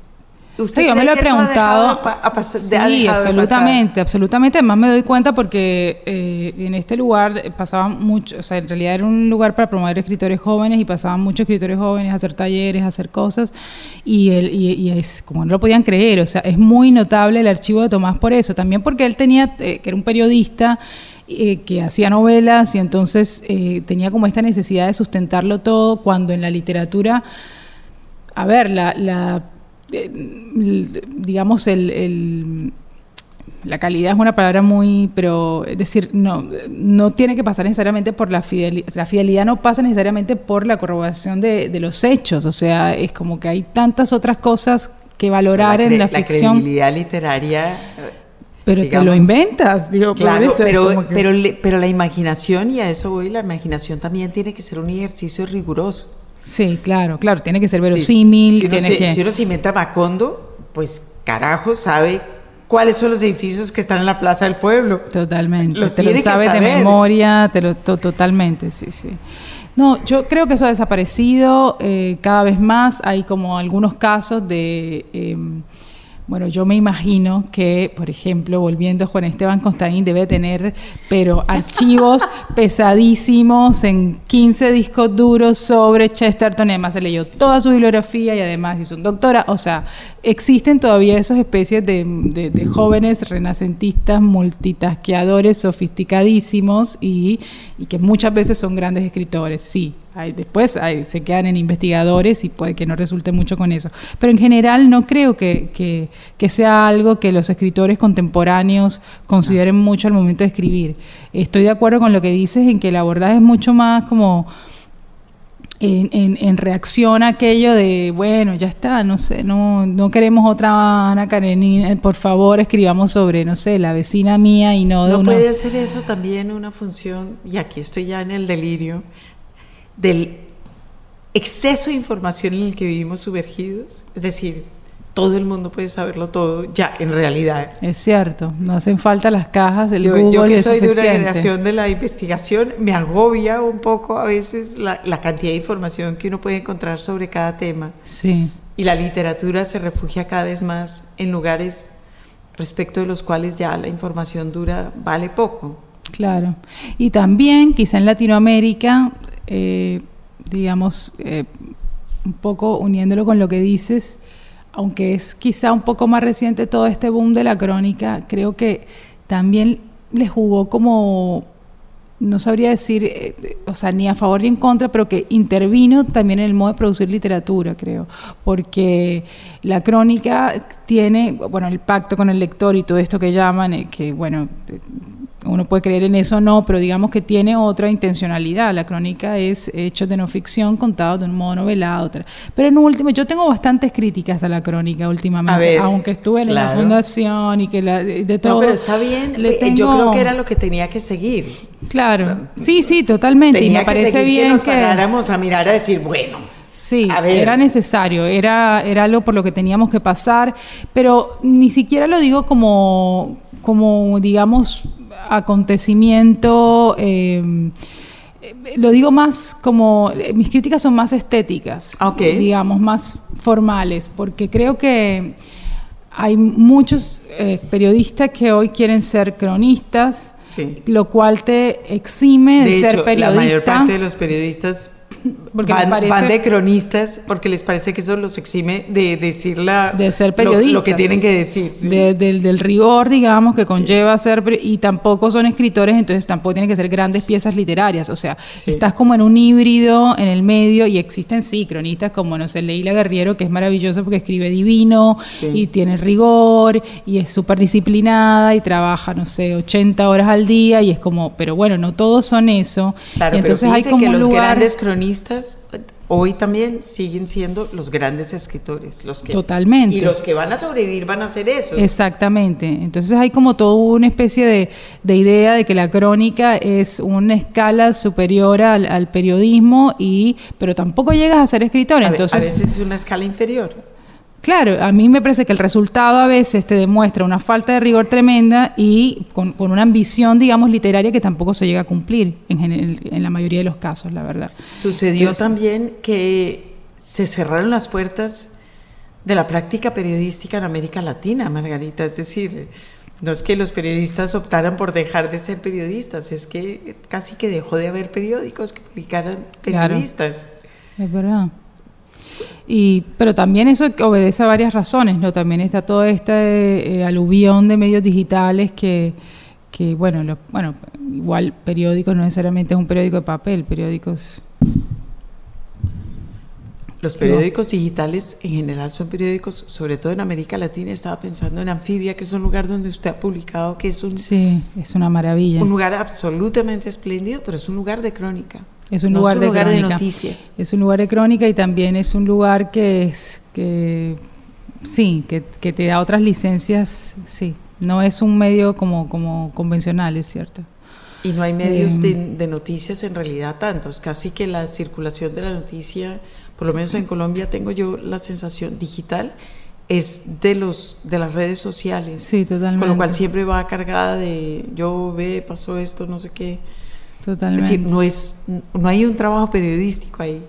D: ¿Usted yo me lo he preguntado. sí, absolutamente, absolutamente. Además me doy cuenta porque eh, en este lugar pasaban muchos, o sea, en realidad era un lugar para promover escritores jóvenes y pasaban muchos escritores jóvenes a hacer talleres, a hacer cosas y, él, y, es como no lo podían creer, o sea, es muy notable el archivo de Tomás por eso, también porque él tenía, eh, que era un periodista eh, que hacía novelas y entonces tenía como esta necesidad de sustentarlo todo cuando en la literatura, a ver, la, la digamos, el, la calidad es una palabra muy, pero es decir, no, no tiene que pasar necesariamente por la fidelidad, la fidelidad no pasa necesariamente por la corroboración de, los hechos, o sea, es como que hay tantas otras cosas que valorar en la, ficción.
B: La credibilidad literaria.
D: Pero te lo inventas, digo,
B: claro, pero, pero, pero la imaginación, y a eso voy, la imaginación también tiene que ser un ejercicio riguroso.
D: Sí, claro, claro, tiene que ser verosímil.
B: Si,
D: tiene que...
B: si uno se inventa Macondo, pues carajo, sabe cuáles son los edificios que están en la Plaza del Pueblo.
D: Totalmente. Lo te lo sabes de memoria, te lo, totalmente, sí, sí. No, yo creo que eso ha desaparecido eh, cada vez más. Hay como algunos casos de... Em, bueno, yo me imagino que, por ejemplo, volviendo Juan Esteban Constaín, debe tener, pero archivos *laughs* pesadísimos en 15 discos duros sobre Chesterton. Además, se leyó toda su bibliografía y además hizo un doctora. O sea, existen todavía esas especies de, jóvenes renacentistas, multitasqueadores, sofisticadísimos y, y que muchas veces son grandes escritores. Sí, después se quedan en investigadores y puede que no resulte mucho con eso. Pero en general no creo que, sea algo que los escritores contemporáneos consideren mucho al momento de escribir. Estoy de acuerdo con lo que dices en que el abordaje es mucho más como... En, reacción a aquello de, bueno, ya está, no sé, no, no queremos otra Ana Karenina, por favor escribamos sobre, no sé, la vecina mía y no
B: de ¿No puede ser eso también una función, y aquí estoy ya en el delirio, del exceso de información en el que vivimos sumergidos. Es decir, todo el mundo puede saberlo todo ya en realidad.
D: Es cierto, no hacen falta las cajas del Google.
B: Yo que soy de una generación de la investigación, me agobia un poco a veces la, la, cantidad de información que uno puede encontrar sobre cada tema.
D: Sí.
B: Y la literatura se refugia cada vez más en lugares respecto de los cuales ya la información dura vale poco.
D: Claro. Y también, quizá en Latinoamérica, eh, digamos, eh, un poco uniéndolo con lo que dices, aunque es quizá un poco más reciente todo este boom de la crónica, creo que también le jugó como no sabría decir, eh, o sea, ni a favor ni en contra, pero que intervino también en el modo de producir literatura, creo, porque la crónica tiene, bueno, el pacto con el lector y todo esto que llaman, eh, que bueno, uno puede creer en eso o no, pero digamos que tiene otra intencionalidad. La crónica es hechos de no ficción contados de un modo novelado. Pero en último, yo tengo bastantes críticas a la crónica últimamente, aunque estuve en la fundación y que la, de todo. No,
B: pero está bien. Eh, yo creo que era lo que tenía que seguir.
D: Claro. Sí, sí, totalmente. y me parece bien que nos
B: paráramos a mirar a decir, bueno.
D: Sí, era necesario, era, era algo por lo que teníamos que pasar, pero ni siquiera lo digo como, como digamos, acontecimiento, eh, lo digo más como, mis críticas son más estéticas, digamos, más formales, porque creo que hay muchos eh, periodistas que hoy quieren ser cronistas, lo cual te exime de, ser periodista. La
B: mayor parte de los periodistas porque van, de cronistas porque les parece que eso los exime de decir la,
D: de ser periodistas,
B: lo, que tienen que decir.
D: del, rigor, digamos, que conlleva ser... Y tampoco son escritores, entonces tampoco tienen que ser grandes piezas literarias. O sea, estás como en un híbrido en el medio y existen, sí, cronistas como, no sé, Leila Guerriero, que es maravilloso porque escribe divino y tiene rigor y es súper disciplinada y trabaja, no sé, 80 horas al día y es como... Pero bueno, no todos son eso.
B: Claro, entonces hay como que los grandes cronistas hoy también siguen siendo los grandes escritores, los que
D: totalmente
B: y los que van a sobrevivir van a ser eso.
D: Exactamente. Entonces hay como toda una especie de, idea de que la crónica es una escala superior al, periodismo y pero tampoco llegas a ser escritor. entonces a
B: veces es una escala inferior.
D: Claro, a mí me parece que el resultado a veces te demuestra una falta de rigor tremenda y con, una ambición, digamos, literaria que tampoco se llega a cumplir en, la mayoría de los casos, la verdad.
B: Sucedió también que se cerraron las puertas de la práctica periodística en América Latina, Margarita. Es decir, no es que los periodistas optaran por dejar de ser periodistas, es que casi que dejó de haber periódicos que publicaran periodistas.
D: es verdad. Y, pero también eso obedece a varias razones, ¿no? También está todo este eh, aluvión de medios digitales que, que bueno, bueno, igual periódicos no necesariamente es un periódico de papel, periódicos...
B: Los periódicos digitales en general son periódicos, sobre todo en América Latina, estaba pensando en Anfibia, que es un lugar donde usted ha publicado, que es un...
D: Sí, es una maravilla.
B: Un lugar absolutamente espléndido, pero es un lugar de crónica.
D: Es un lugar, de, noticias. Es un lugar de crónica y también es un lugar que es que sí, que, te da otras licencias, sí. No es un medio como, como convencional, es cierto.
B: Y no hay medios de, em, de, noticias en realidad tantos. Casi que la circulación de la noticia, por lo menos en Colombia tengo yo la sensación digital, es de los de las redes sociales.
D: Sí, totalmente.
B: Con lo cual siempre va cargada de yo ve, pasó esto, no sé qué.
D: Totalmente.
B: Es decir, no, es, no hay un trabajo periodístico ahí.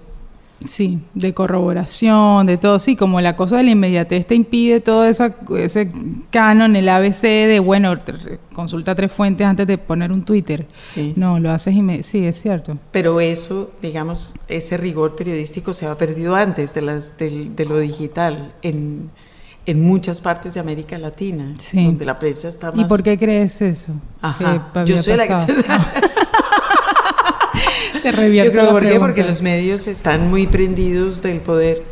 D: Sí, de corroboración, de todo, sí, como la cosa de la inmediatez te impide todo eso, ese canon, el ABC de, bueno, consulta tres fuentes antes de poner un Twitter. Sí. No, lo haces y sí, es cierto.
B: Pero eso, digamos, ese rigor periodístico se ha perdido antes de, las, de, lo digital en, en, muchas partes de América Latina, donde la prensa está más...
D: ¿Y por qué crees eso?
B: Ajá. Yo soy la que... *laughs* *laughs* Yo creo, ¿por qué? Porque los medios están muy prendidos del poder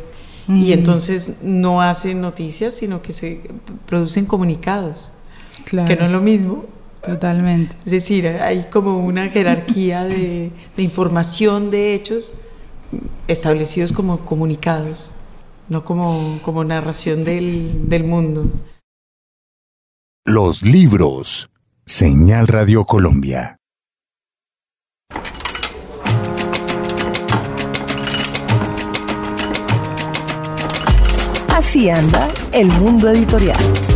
B: y entonces no hacen noticias, sino que se producen comunicados, claro. que no es lo mismo.
D: Totalmente.
B: Es decir, hay como una jerarquía de, información de hechos establecidos como comunicados, no como, como narración del, del mundo.
E: Los libros. Señal Radio Colombia.
C: Así anda el mundo editorial.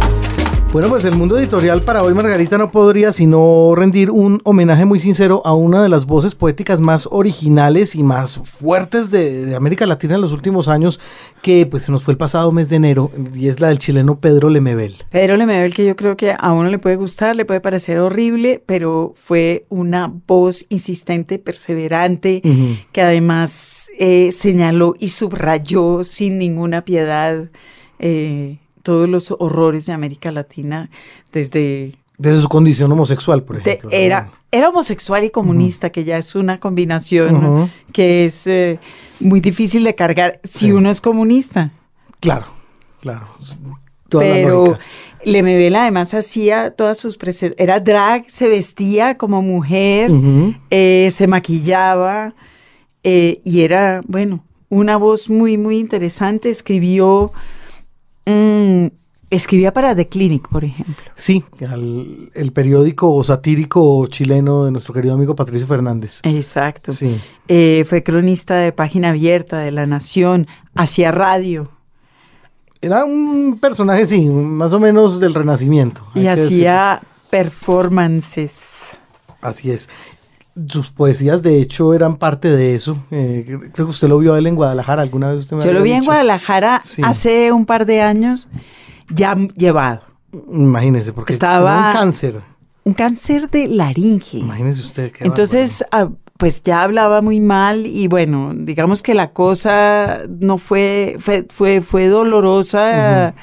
A: Bueno, pues el mundo editorial para hoy, Margarita, no podría sino rendir un homenaje muy sincero a una de las voces poéticas más originales y más fuertes de, América Latina en los últimos años, que pues se nos fue el pasado mes de enero, y es la del chileno Pedro Lemebel.
B: Pedro Lemebel, que yo creo que a uno le puede gustar, le puede parecer horrible, pero fue una voz insistente, perseverante, que además eh, señaló y subrayó sin ninguna piedad. Eh, todos los horrores de América Latina, desde
A: Desde su condición homosexual, por ejemplo.
B: era, era homosexual y comunista, que ya es una combinación que es eh, muy difícil de cargar si uno es comunista.
A: Claro, claro.
B: Pero Lemebel además hacía todas sus presentaciones, era drag, se vestía como mujer, eh, se maquillaba eh, y era, bueno, una voz muy, muy interesante. Escribió, mm, escribía para The Clinic, por ejemplo.
A: Sí, el periódico satírico chileno de nuestro querido amigo Patricio Fernández.
B: Exacto. Sí. Eh, fue cronista de Página Abierta, de La Nación, hacía radio.
A: Era un personaje, sí, más o menos del Renacimiento.
B: Y hacía performances.
A: Así es. Sus poesías, de hecho, eran parte de eso. Eh, creo que usted lo vio a él en Guadalajara alguna vez. Usted
B: Yo lo vi en Guadalajara hace un par de años, ya llevado.
A: Imagínese, porque estaba un cáncer.
B: Un cáncer de laringe.
A: Imagínese usted.
B: Qué Entonces, pues ya hablaba muy mal y bueno, digamos que la cosa no fue, fue, fue, fue dolorosa.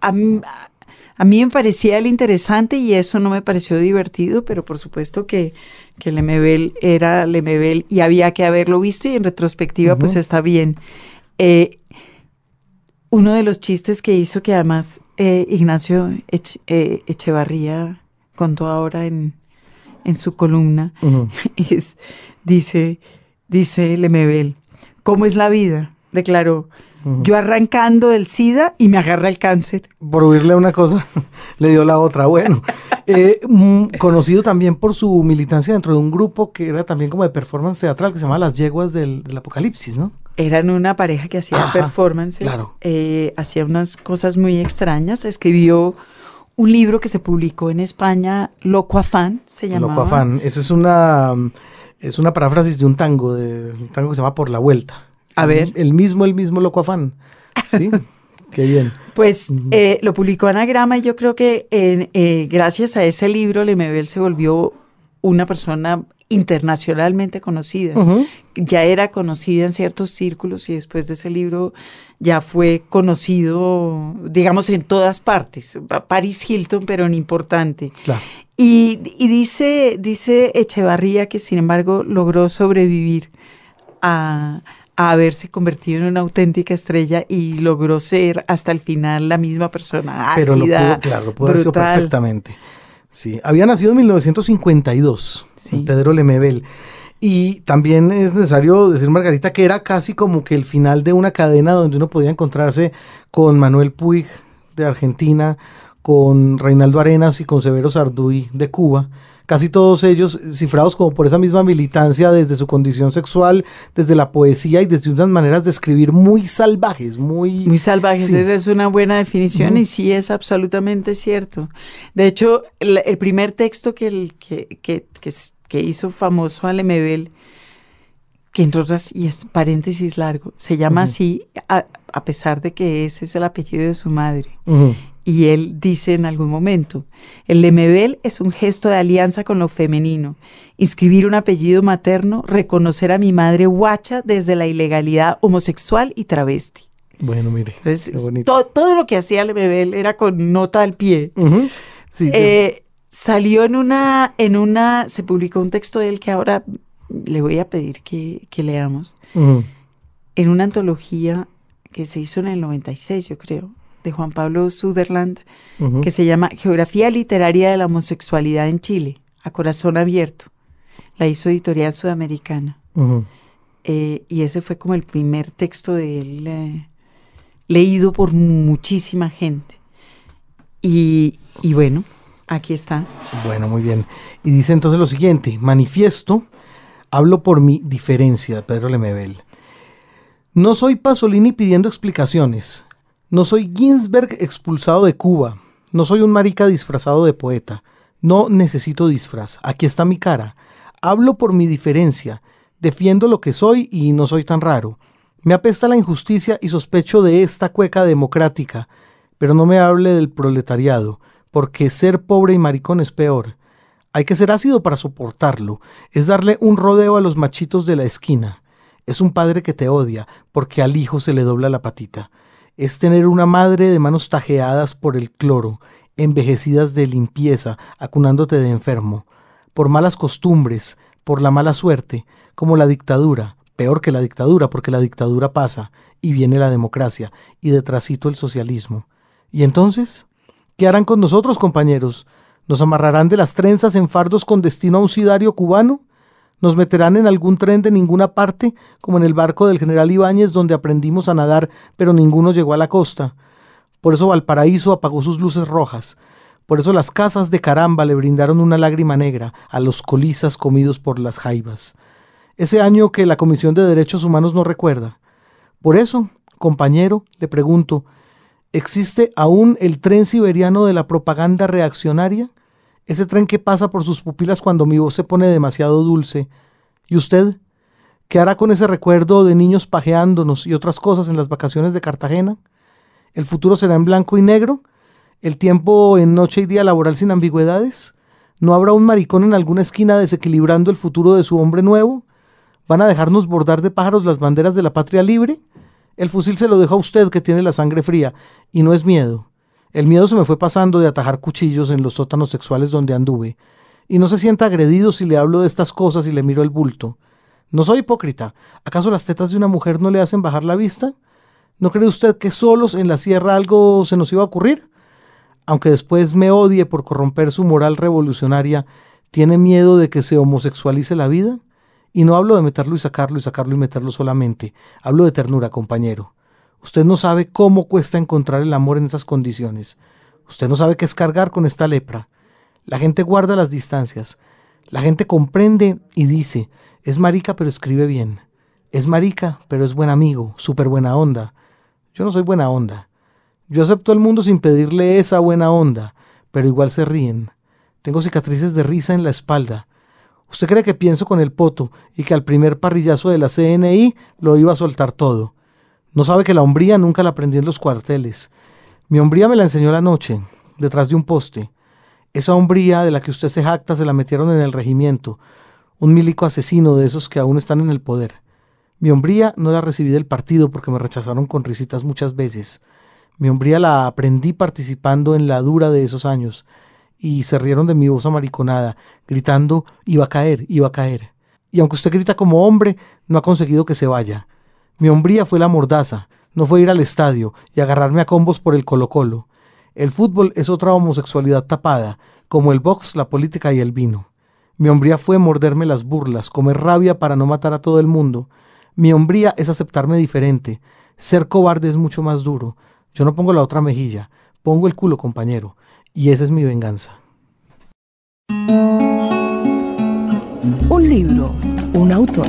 B: a, mí, me parecía el interesante y eso no me pareció divertido, pero por supuesto que, que Lemebel era Lemebel y había que haberlo visto y en retrospectiva pues está bien. Eh, uno de los chistes que hizo que además eh, Ignacio eh, Echevarría contó ahora en, en su columna, *laughs* es, dice, dice Lemebel, ¿cómo es la vida? Declaró, yo arrancando del SIDA y me agarra el cáncer.
A: Por oírle una cosa, *laughs* le dio la otra. Bueno, *laughs* eh, mm, conocido también por su militancia dentro de un grupo que era también como de performance teatral, que se llama Las Yeguas del, Apocalipsis, ¿no?
B: Eran una pareja que hacía performances, eh, hacía unas cosas muy extrañas, escribió un libro que se publicó en España, Loco Afán, se llamaba.
A: Loco Afán, eso es una, es una paráfrasis de un tango, de un tango que se llama Por la Vuelta.
B: A ver.
A: El mismo, el mismo Loco Afán. Sí, *laughs* qué bien.
B: Pues eh, lo publicó Anagrama y yo creo que eh, gracias a ese libro Lemebel se volvió una persona internacionalmente conocida. Ya era conocida en ciertos círculos y después de ese libro ya fue conocido, digamos, en todas partes. Paris Hilton, pero en importante. Y, dice, dice Echevarría que, sin embargo, logró sobrevivir a, haberse convertido en una auténtica estrella y logró ser hasta el final la misma persona.
A: Pero lo pudo, claro, lo pudo haber sido perfectamente. Sí, había nacido en 1952, Pedro Lemebel. Y también es necesario decir, Margarita, que era casi como que el final de una cadena donde uno podía encontrarse con Manuel Puig de Argentina, con Reinaldo Arenas y con Severo Sarduy de Cuba casi todos ellos cifrados como por esa misma militancia desde su condición sexual, desde la poesía y desde unas maneras de escribir muy salvajes, muy...
B: Muy salvajes, esa es una buena definición y sí es absolutamente cierto. De hecho, el, primer texto que, el, que, que, que, hizo famoso a Lemebel, que entre otras, y es paréntesis largo, se llama así a, pesar de que ese es el apellido de su madre. Y él dice en algún momento, el Lemebel es un gesto de alianza con lo femenino, inscribir un apellido materno, reconocer a mi madre guacha desde la ilegalidad homosexual y travesti.
A: Bueno, mire.
B: todo, lo que hacía Lemebel era con nota al pie. Eh, salió en una, en una, se publicó un texto de él que ahora le voy a pedir que, leamos, en una antología que se hizo en el 96, yo creo, de Juan Pablo Sutherland, que se llama Geografía Literaria de la Homosexualidad en Chile, a corazón abierto. La hizo Editorial Sudamericana. Eh, y ese fue como el primer texto de él eh, leído por muchísima gente. Y, y bueno, aquí está.
A: Bueno, muy bien. Y dice entonces lo siguiente, manifiesto, hablo por mi diferencia, Pedro Lemebel. No soy Pasolini pidiendo explicaciones, no soy Ginsberg expulsado de Cuba. No soy un marica disfrazado de poeta. No necesito disfraz. Aquí está mi cara. Hablo por mi diferencia. Defiendo lo que soy y no soy tan raro. Me apesta la injusticia y sospecho de esta cueca democrática. Pero no me hable del proletariado, porque ser pobre y maricón es peor. Hay que ser ácido para soportarlo. Es darle un rodeo a los machitos de la esquina. Es un padre que te odia, porque al hijo se le dobla la patita es tener una madre de manos tajeadas por el cloro, envejecidas de limpieza, acunándote de enfermo, por malas costumbres, por la mala suerte, como la dictadura, peor que la dictadura, porque la dictadura pasa, y viene la democracia, y detrásito el socialismo. ¿Y entonces? ¿Qué harán con nosotros, compañeros? ¿Nos amarrarán de las trenzas en fardos con destino a un sidario cubano? ¿Nos meterán en algún tren de ninguna parte, como en el barco del general Ibáñez donde aprendimos a nadar, pero ninguno llegó a la costa? Por eso Valparaíso apagó sus luces rojas. Por eso las casas de caramba le brindaron una lágrima negra a los colizas comidos por las jaivas. Ese año que la Comisión de Derechos Humanos no recuerda. Por eso, compañero, le pregunto, ¿existe aún el tren siberiano de la propaganda reaccionaria? Ese tren que pasa por sus pupilas cuando mi voz se pone demasiado dulce. ¿Y usted? ¿Qué hará con ese recuerdo de niños pajeándonos y otras cosas en las vacaciones de Cartagena? ¿El futuro será en blanco y negro? ¿El tiempo en noche y día laboral sin ambigüedades? ¿No habrá un maricón en alguna esquina desequilibrando el futuro de su hombre nuevo? ¿Van a dejarnos bordar de pájaros las banderas de la patria libre? El fusil se lo deja a usted que tiene la sangre fría, y no es miedo. El miedo se me fue pasando de atajar cuchillos en los sótanos sexuales donde anduve, y no se sienta agredido si le hablo de estas cosas y le miro el bulto. No soy hipócrita. ¿Acaso las tetas de una mujer no le hacen bajar la vista? ¿No cree usted que solos en la sierra algo se nos iba a ocurrir? Aunque después me odie por corromper su moral revolucionaria, ¿tiene miedo de que se homosexualice la vida? Y no hablo de meterlo y sacarlo y sacarlo y meterlo solamente. Hablo de ternura, compañero. Usted no sabe cómo cuesta encontrar el amor en esas condiciones. Usted no sabe qué es cargar con esta lepra. La gente guarda las distancias. La gente comprende y dice, es marica pero escribe bien. Es marica pero es buen amigo, súper buena onda. Yo no soy buena onda. Yo acepto al mundo sin pedirle esa buena onda, pero igual se ríen. Tengo cicatrices de risa en la espalda. Usted cree que pienso con el poto y que al primer parrillazo de la CNI lo iba a soltar todo. No sabe que la hombría nunca la aprendí en los cuarteles. Mi hombría me la enseñó la noche, detrás de un poste. Esa hombría de la que usted se jacta se la metieron en el regimiento, un milico asesino de esos que aún están en el poder. Mi hombría no la recibí del partido porque me rechazaron con risitas muchas veces. Mi hombría la aprendí participando en la dura de esos años, y se rieron de mi voz amariconada, gritando iba a caer, iba a caer. Y aunque usted grita como hombre, no ha conseguido que se vaya. Mi hombría fue la mordaza, no fue ir al estadio y agarrarme a combos por el Colo-Colo. El fútbol es otra homosexualidad tapada, como el box, la política y el vino. Mi hombría fue morderme las burlas, comer rabia para no matar a todo el mundo. Mi hombría es aceptarme diferente. Ser cobarde es mucho más duro. Yo no pongo la otra mejilla, pongo el culo, compañero. Y esa es mi venganza.
C: Un libro, un autor.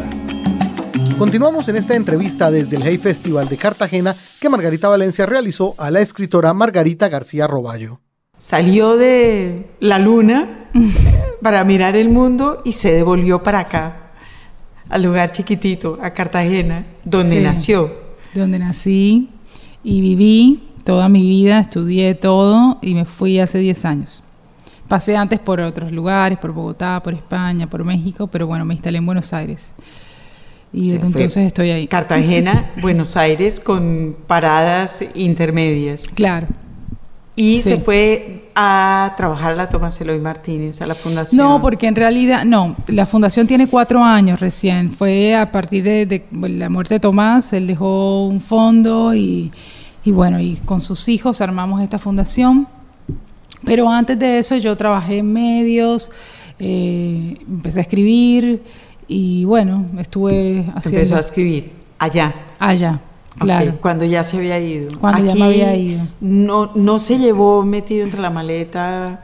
A: Continuamos en esta entrevista desde el Hey Festival de Cartagena que Margarita Valencia realizó a la escritora Margarita García Roballo.
B: Salió de la luna para mirar el mundo y se devolvió para acá, al lugar chiquitito, a Cartagena, donde nació.
D: Donde nací y viví toda mi vida, estudié todo y me fui hace 10 años. Pasé antes por otros lugares, por Bogotá, por España, por México, pero bueno, me instalé en Buenos Aires. Y entonces estoy ahí.
B: Cartagena, *laughs* Buenos Aires, con paradas intermedias.
D: Claro.
B: Y se fue a trabajar la Tomás Eloy Martínez, a la fundación.
D: No, porque en realidad, no, la fundación tiene cuatro años recién. Fue a partir de, la muerte de Tomás, él dejó un fondo y, y, bueno, y con sus hijos armamos esta fundación. Pero antes de eso yo trabajé en medios, eh, empecé a escribir, y bueno, estuve haciendo...
B: Empezó a escribir allá.
D: Allá, claro.
B: cuando ya se había ido.
D: Cuando ya me había ido.
B: No, no se llevó metido entre la maleta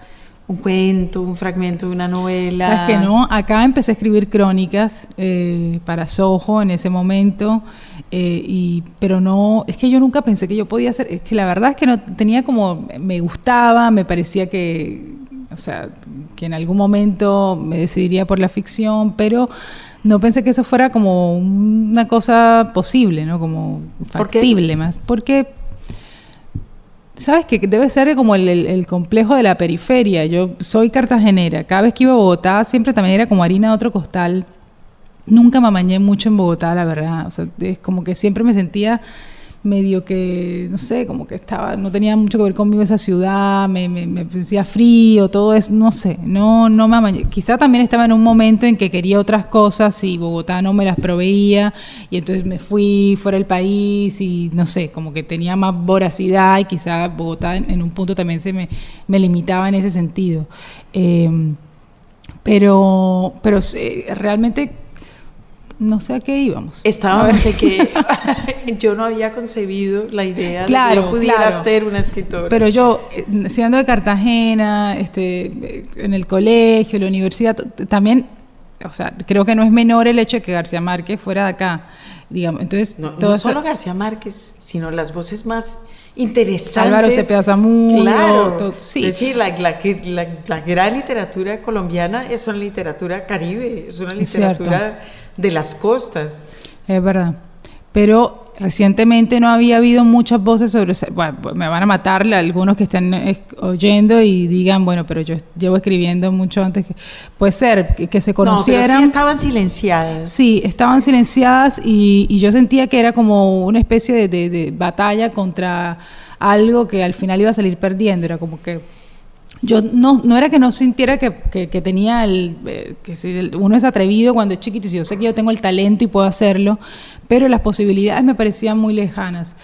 B: un cuento, un fragmento de una novela.
D: Sabes que no, acá empecé a escribir crónicas eh, para Soho en ese momento, eh, y, pero no, es que yo nunca pensé que yo podía hacer, es que la verdad es que no tenía como, me gustaba, me parecía que o sea, que en algún momento me decidiría por la ficción, pero no pensé que eso fuera como una cosa posible, ¿no? Como factible más. Porque, ¿sabes que Debe ser como el, complejo de la periferia. Yo soy cartagenera. Cada vez que iba a Bogotá siempre también era como harina de otro costal. Nunca me amañé mucho en Bogotá, la verdad. O sea, es como que siempre me sentía medio que, no sé, como que estaba, no tenía mucho que ver conmigo esa ciudad, me, me, me parecía frío, todo eso, no sé, no, no me Quizá también estaba en un momento en que quería otras cosas y Bogotá no me las proveía y entonces me fui fuera del país y no sé, como que tenía más voracidad y quizá Bogotá en, un punto también se me, me limitaba en ese sentido. Eh, pero, pero realmente no sé a qué íbamos.
B: Estábamos en que *laughs* *laughs* yo no había concebido la idea de que yo pudiera ser una escritora.
D: Pero yo, eh, siendo de Cartagena, este, en el colegio, la universidad, también, o sea, creo que no es menor el hecho de que García Márquez fuera de acá. Digamos, entonces,
B: no, no solo García Márquez, sino las voces más interesantes.
D: Álvaro Cepeda Zamudio. Claro.
B: sí. Es decir, la, la, gran literatura colombiana es una literatura caribe, es una literatura de las costas.
D: Es verdad. Pero recientemente no había habido muchas voces sobre, bueno, pues me van a matar algunos que estén oyendo y digan, bueno, pero yo llevo escribiendo mucho antes que puede ser que, se conocieran. No, pero
B: sí estaban silenciadas.
D: Sí, estaban silenciadas y, yo sentía que era como una especie de, de batalla contra algo que al final iba a salir perdiendo, era como que yo no, no era que no sintiera que, que, tenía el, eh, que si uno es atrevido cuando es chiquito, y yo sé que yo tengo el talento y puedo hacerlo, pero las posibilidades me parecían muy lejanas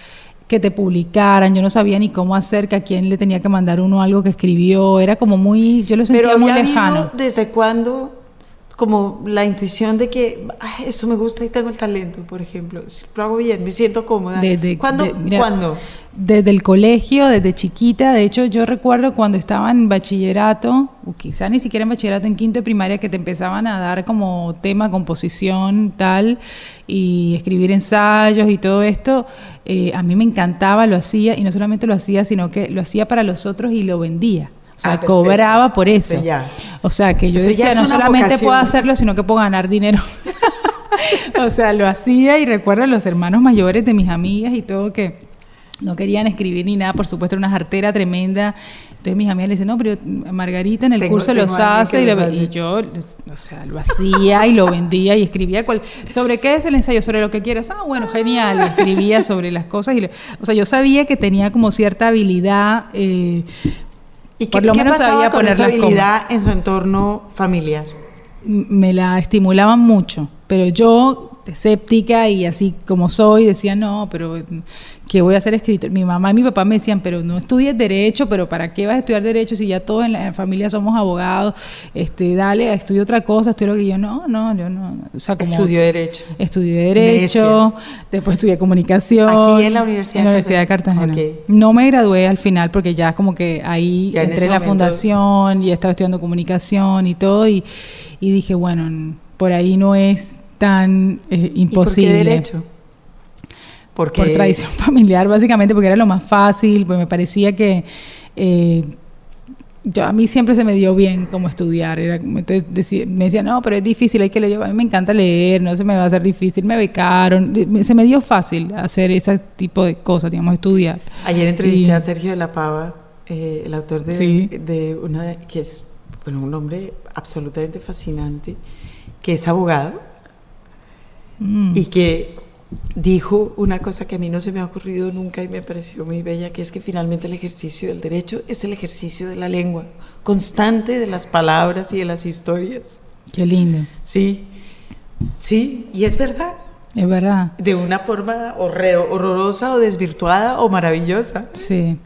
D: que te publicaran, yo no sabía ni cómo hacer, que a quién le tenía que mandar uno algo que escribió, era como muy, yo lo sentía muy lejano.
B: ¿Desde cuándo como la intuición de que eso me gusta y tengo el talento, por ejemplo, lo hago bien, me siento cómoda. ¿Cuándo? ¿Cuándo?
D: Desde el colegio, desde chiquita, de hecho yo recuerdo cuando estaba en bachillerato, o quizá ni siquiera en bachillerato, en quinto de primaria, que te empezaban a dar como tema composición, tal, y escribir ensayos y todo esto, eh, a mí me encantaba, lo hacía, y no solamente lo hacía, sino que lo hacía para los otros y lo vendía. O sea, ah, cobraba por eso. O sea, que yo decía, no solamente puedo hacerlo, sino que puedo ganar dinero. *laughs* *laughs* o sea, lo hacía y recuerdo a los hermanos mayores de mis amigas y todo que no querían escribir ni nada, por supuesto, era una jartera tremenda. Entonces mis amigas le dicen, no, pero Margarita en el curso los hace y, yo, o sea, lo hacía y lo vendía y escribía. Cual, ¿Sobre qué es el ensayo? Sobre lo que quieras. Ah, bueno, genial. Escribía sobre las cosas. Y o sea, yo sabía que tenía como cierta habilidad eh,
B: ¿Y qué, lo menos pasaba con esa habilidad en su entorno familiar?
D: Me la estimulaban mucho, pero yo escéptica y así como soy, decía, no, pero que voy a ser escritor. Mi mamá y mi papá me decían, pero no estudies derecho, pero ¿para qué vas a estudiar derecho si ya todos en la familia somos abogados? Este, dale, estudio otra cosa, estudio lo que yo no, no, yo no.
B: O sea, como estudié derecho.
D: Estudié derecho, después estudié comunicación.
B: Aquí en la Universidad,
D: en la Universidad de Cartagena. No me gradué al final porque ya como que ahí entré en, la fundación y estaba estudiando comunicación y todo y, y dije, bueno, por ahí no es tan imposible. Eh, ¿Y por qué derecho? Por tradición *laughs* familiar, básicamente, porque era lo más fácil, pues me parecía que eh, yo, a mí siempre se me dio bien como estudiar. Era, entonces me decía, no, pero es difícil, hay que leer. A mí me encanta leer, no se me va a hacer difícil. Me becaron, se me dio fácil hacer ese tipo de cosas, digamos, estudiar.
B: Ayer entrevisté a Sergio de la Pava, eh, el autor de, de una, que es bueno, un hombre absolutamente fascinante, que es abogado Mm. y que dijo una cosa que a mí no se me ha ocurrido nunca y me pareció muy bella, que es que finalmente el ejercicio del derecho es el ejercicio de la lengua, constante de las palabras y de las historias.
D: Qué lindo.
B: Sí, sí, y es verdad.
D: Es verdad.
B: De una forma horrorosa o desvirtuada o maravillosa.
D: Sí.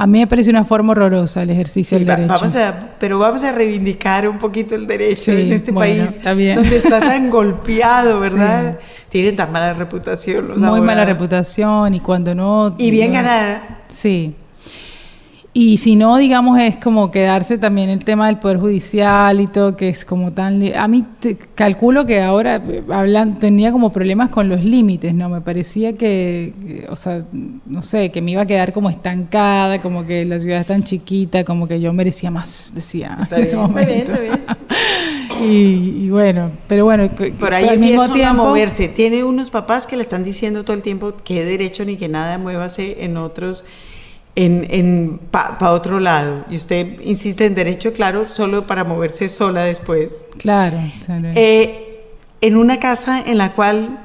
D: A mí me parece una forma horrorosa el ejercicio del derecho.
B: Vamos a, pero vamos a reivindicar un poquito el derecho en este país donde está tan *laughs* golpeado, ¿verdad? Tienen tan mala reputación los
D: Muy mala reputación y cuando no...
B: Y bien ganada.
D: Sí. Y si no, digamos, es como quedarse también el tema del Poder Judicial y todo, que es como tan... A mí calculo que ahora eh, hablan, tenía como problemas con los límites, ¿no? Me parecía que, o sea, no sé, que me iba a quedar como estancada, como que la ciudad es tan chiquita, como que yo merecía más, decía
B: en ese momento. Está bien, *laughs* está
D: bien. y, bueno, pero bueno,
B: por ahí al mismo tiempo, a moverse. Tiene unos papás que le están diciendo todo el tiempo que derecho ni que nada, muévase en otros en, en para otro lado. Y usted insiste en derecho, claro, solo para moverse sola después.
D: Claro.
B: Eh, en una casa en la cual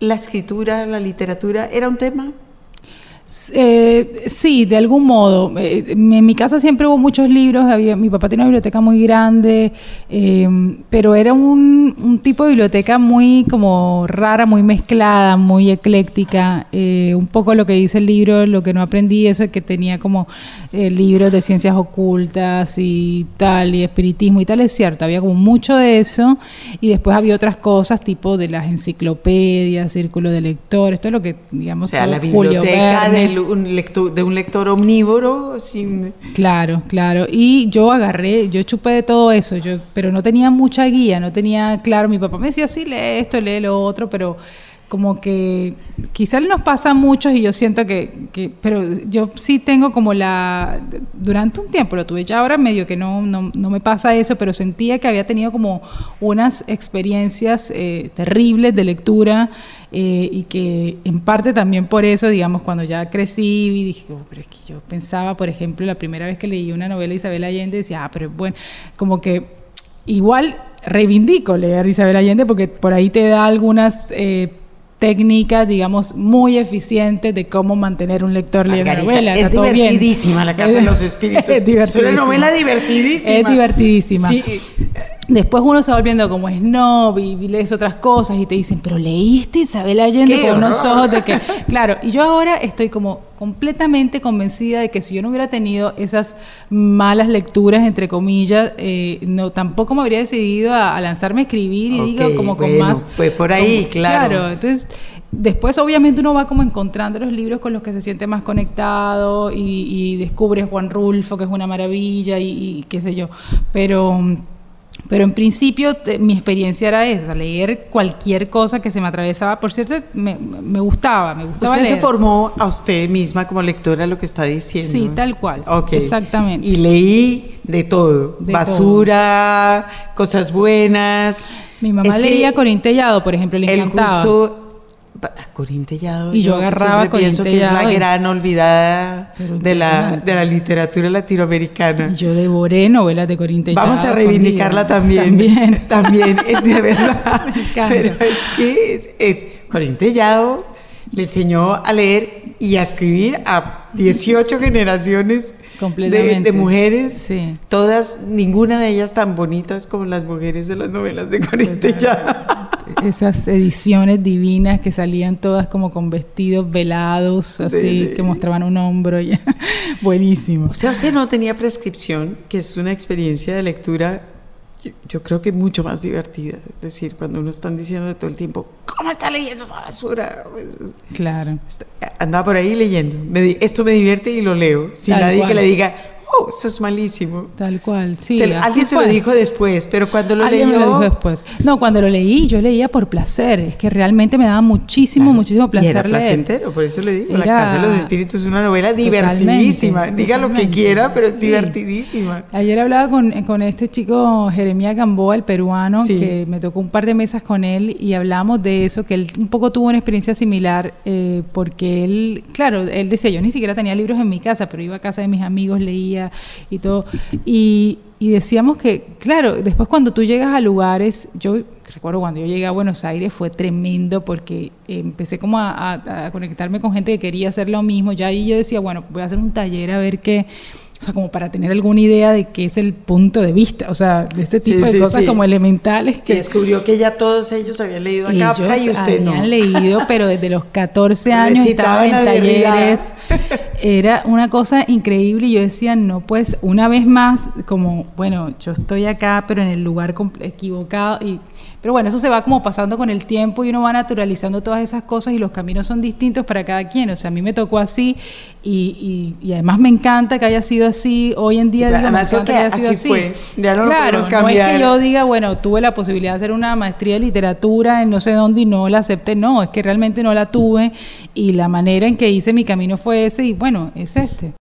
B: la escritura, la literatura, era un tema?
D: Eh, sí, de algún modo. Eh, en mi casa siempre hubo muchos libros, había, mi papá tenía una biblioteca muy grande, eh, pero era un, tipo de biblioteca muy como rara, muy mezclada, muy ecléctica. un poco lo que dice el libro, lo que no aprendí, eso es que tenía como libros de ciencias ocultas y tal, y espiritismo y tal, es cierto, había como mucho de eso, y después había otras cosas, tipo de las enciclopedias, círculo de lectores, todo lo que, digamos,
B: o sea, la biblioteca de un lector, de un lector omnívoro sin...
D: Claro, claro. Y yo agarré, yo chupé de todo eso, yo, pero no tenía mucha guía, no tenía, claro, mi papá me decía, sí, lee esto, lee lo otro, pero como que quizás nos pasa a muchos y yo siento que, que, pero yo sí tengo como la, durante un tiempo lo tuve, ya ahora medio que no, no, no me pasa eso, pero sentía que había tenido como unas experiencias eh, terribles de lectura eh, y que en parte también por eso, digamos, cuando ya crecí y dije, oh, pero es que yo pensaba, por ejemplo, la primera vez que leí una novela de Isabel Allende, decía, ah, pero bueno, como que igual reivindico leer Isabel Allende porque por ahí te da algunas... Eh, técnicas, digamos, muy eficientes de cómo mantener un lector leyendo novela.
B: Es divertidísima la Casa de los *laughs* Espíritus. *laughs* Es, una novela divertidísima.
D: Es divertidísima. Sí. Después uno se va volviendo como snob y, y lees otras cosas y te dicen, pero leíste Isabel Allende con unos ojos de que... *laughs* Claro, y yo ahora estoy como completamente convencida de que si yo no hubiera tenido esas malas lecturas, entre comillas, eh, no tampoco me habría decidido a, lanzarme a escribir y digo como con más...
B: Fue por ahí, claro.
D: Claro, entonces Después, obviamente, uno va como encontrando los libros con los que se siente más conectado y, y descubre Juan Rulfo, que es una maravilla, y, qué sé yo. Pero, pero en principio, mi experiencia era esa, leer cualquier cosa que se me atravesaba. Por cierto, me, me gustaba, me gustaba.
B: Usted
D: se
B: formó a usted misma como lectora, lo que está diciendo.
D: Sí, tal cual. Exactamente.
B: Y leí de todo: basura, cosas buenas.
D: Mi mamá leía Corín Tellado, por ejemplo, le encantaba.
B: El gusto Corín Tellado.
D: Y yo, agarraba Corín
B: pienso que es la gran olvidada de la, de la literatura latinoamericana.
D: Y yo devoré novelas de Corín Tellado.
B: Vamos a reivindicarla también. También. *laughs* También, es de verdad. *laughs* Pero es que Corín Tellado le enseñó a leer y a escribir a 18 generaciones de, de, mujeres, sí. todas, ninguna de ellas tan bonitas como las mujeres de las novelas de Corín Tellado
D: esas ediciones divinas que salían todas como con vestidos velados, así, que mostraban un hombro. Y, *laughs* buenísimo.
B: O sea, usted no tenía prescripción, que es una experiencia de lectura, yo, creo que mucho más divertida. Es decir, cuando uno está diciendo todo el tiempo, ¿cómo está leyendo esa basura? Pues,
D: claro.
B: Andaba por ahí leyendo. Me, esto me divierte y lo leo, sin nadie que le diga, oh, eso es malísimo.
D: Tal cual, sí.
B: alguien se lo dijo después, pero cuando lo
D: alguien
B: leyó...
D: Me lo dijo después. No, cuando lo leí, yo leía por placer. Es que realmente me daba muchísimo, muchísimo placer y era
B: placentero, por eso le digo. La Casa de los Espíritus es una novela divertidísima. Diga lo que quiera, pero es divertidísima.
D: Ayer hablaba con, con este chico Jeremías Gamboa, el peruano, que me tocó un par de mesas con él y hablamos de eso, que él un poco tuvo una experiencia similar, eh, porque él, claro, él decía, yo ni siquiera tenía libros en mi casa, pero iba a casa de mis amigos, leía y todo. Y, decíamos que, claro, después cuando tú llegas a lugares, yo recuerdo cuando yo llegué a Buenos Aires fue tremendo porque empecé como a, a conectarme con gente que quería hacer lo mismo. Ya ahí yo decía, bueno, voy a hacer un taller a ver qué o sea, como para tener alguna idea de qué es el punto de vista, o sea, de este tipo de cosas como elementales.
B: Que, descubrió que ya todos ellos habían leído a Kafka y usted no.
D: habían leído, pero desde los 14 años estaban en talleres. *laughs* Era una cosa increíble y yo decía, no, pues, una vez más, como, bueno, yo estoy acá, pero en el lugar equivocado y pero bueno, eso se va como pasando con el tiempo y uno va naturalizando todas esas cosas y los caminos son distintos para cada quien. O sea, a mí me tocó así y, y, además me encanta que haya sido así. Hoy en día,
B: digo, además porque haya sido así. Fue.
D: Ya no claro, no es que yo diga, bueno, tuve la posibilidad de hacer una maestría de literatura en no sé dónde y no la acepté. No, es que realmente no la tuve y la manera en que hice mi camino fue ese y bueno, es este.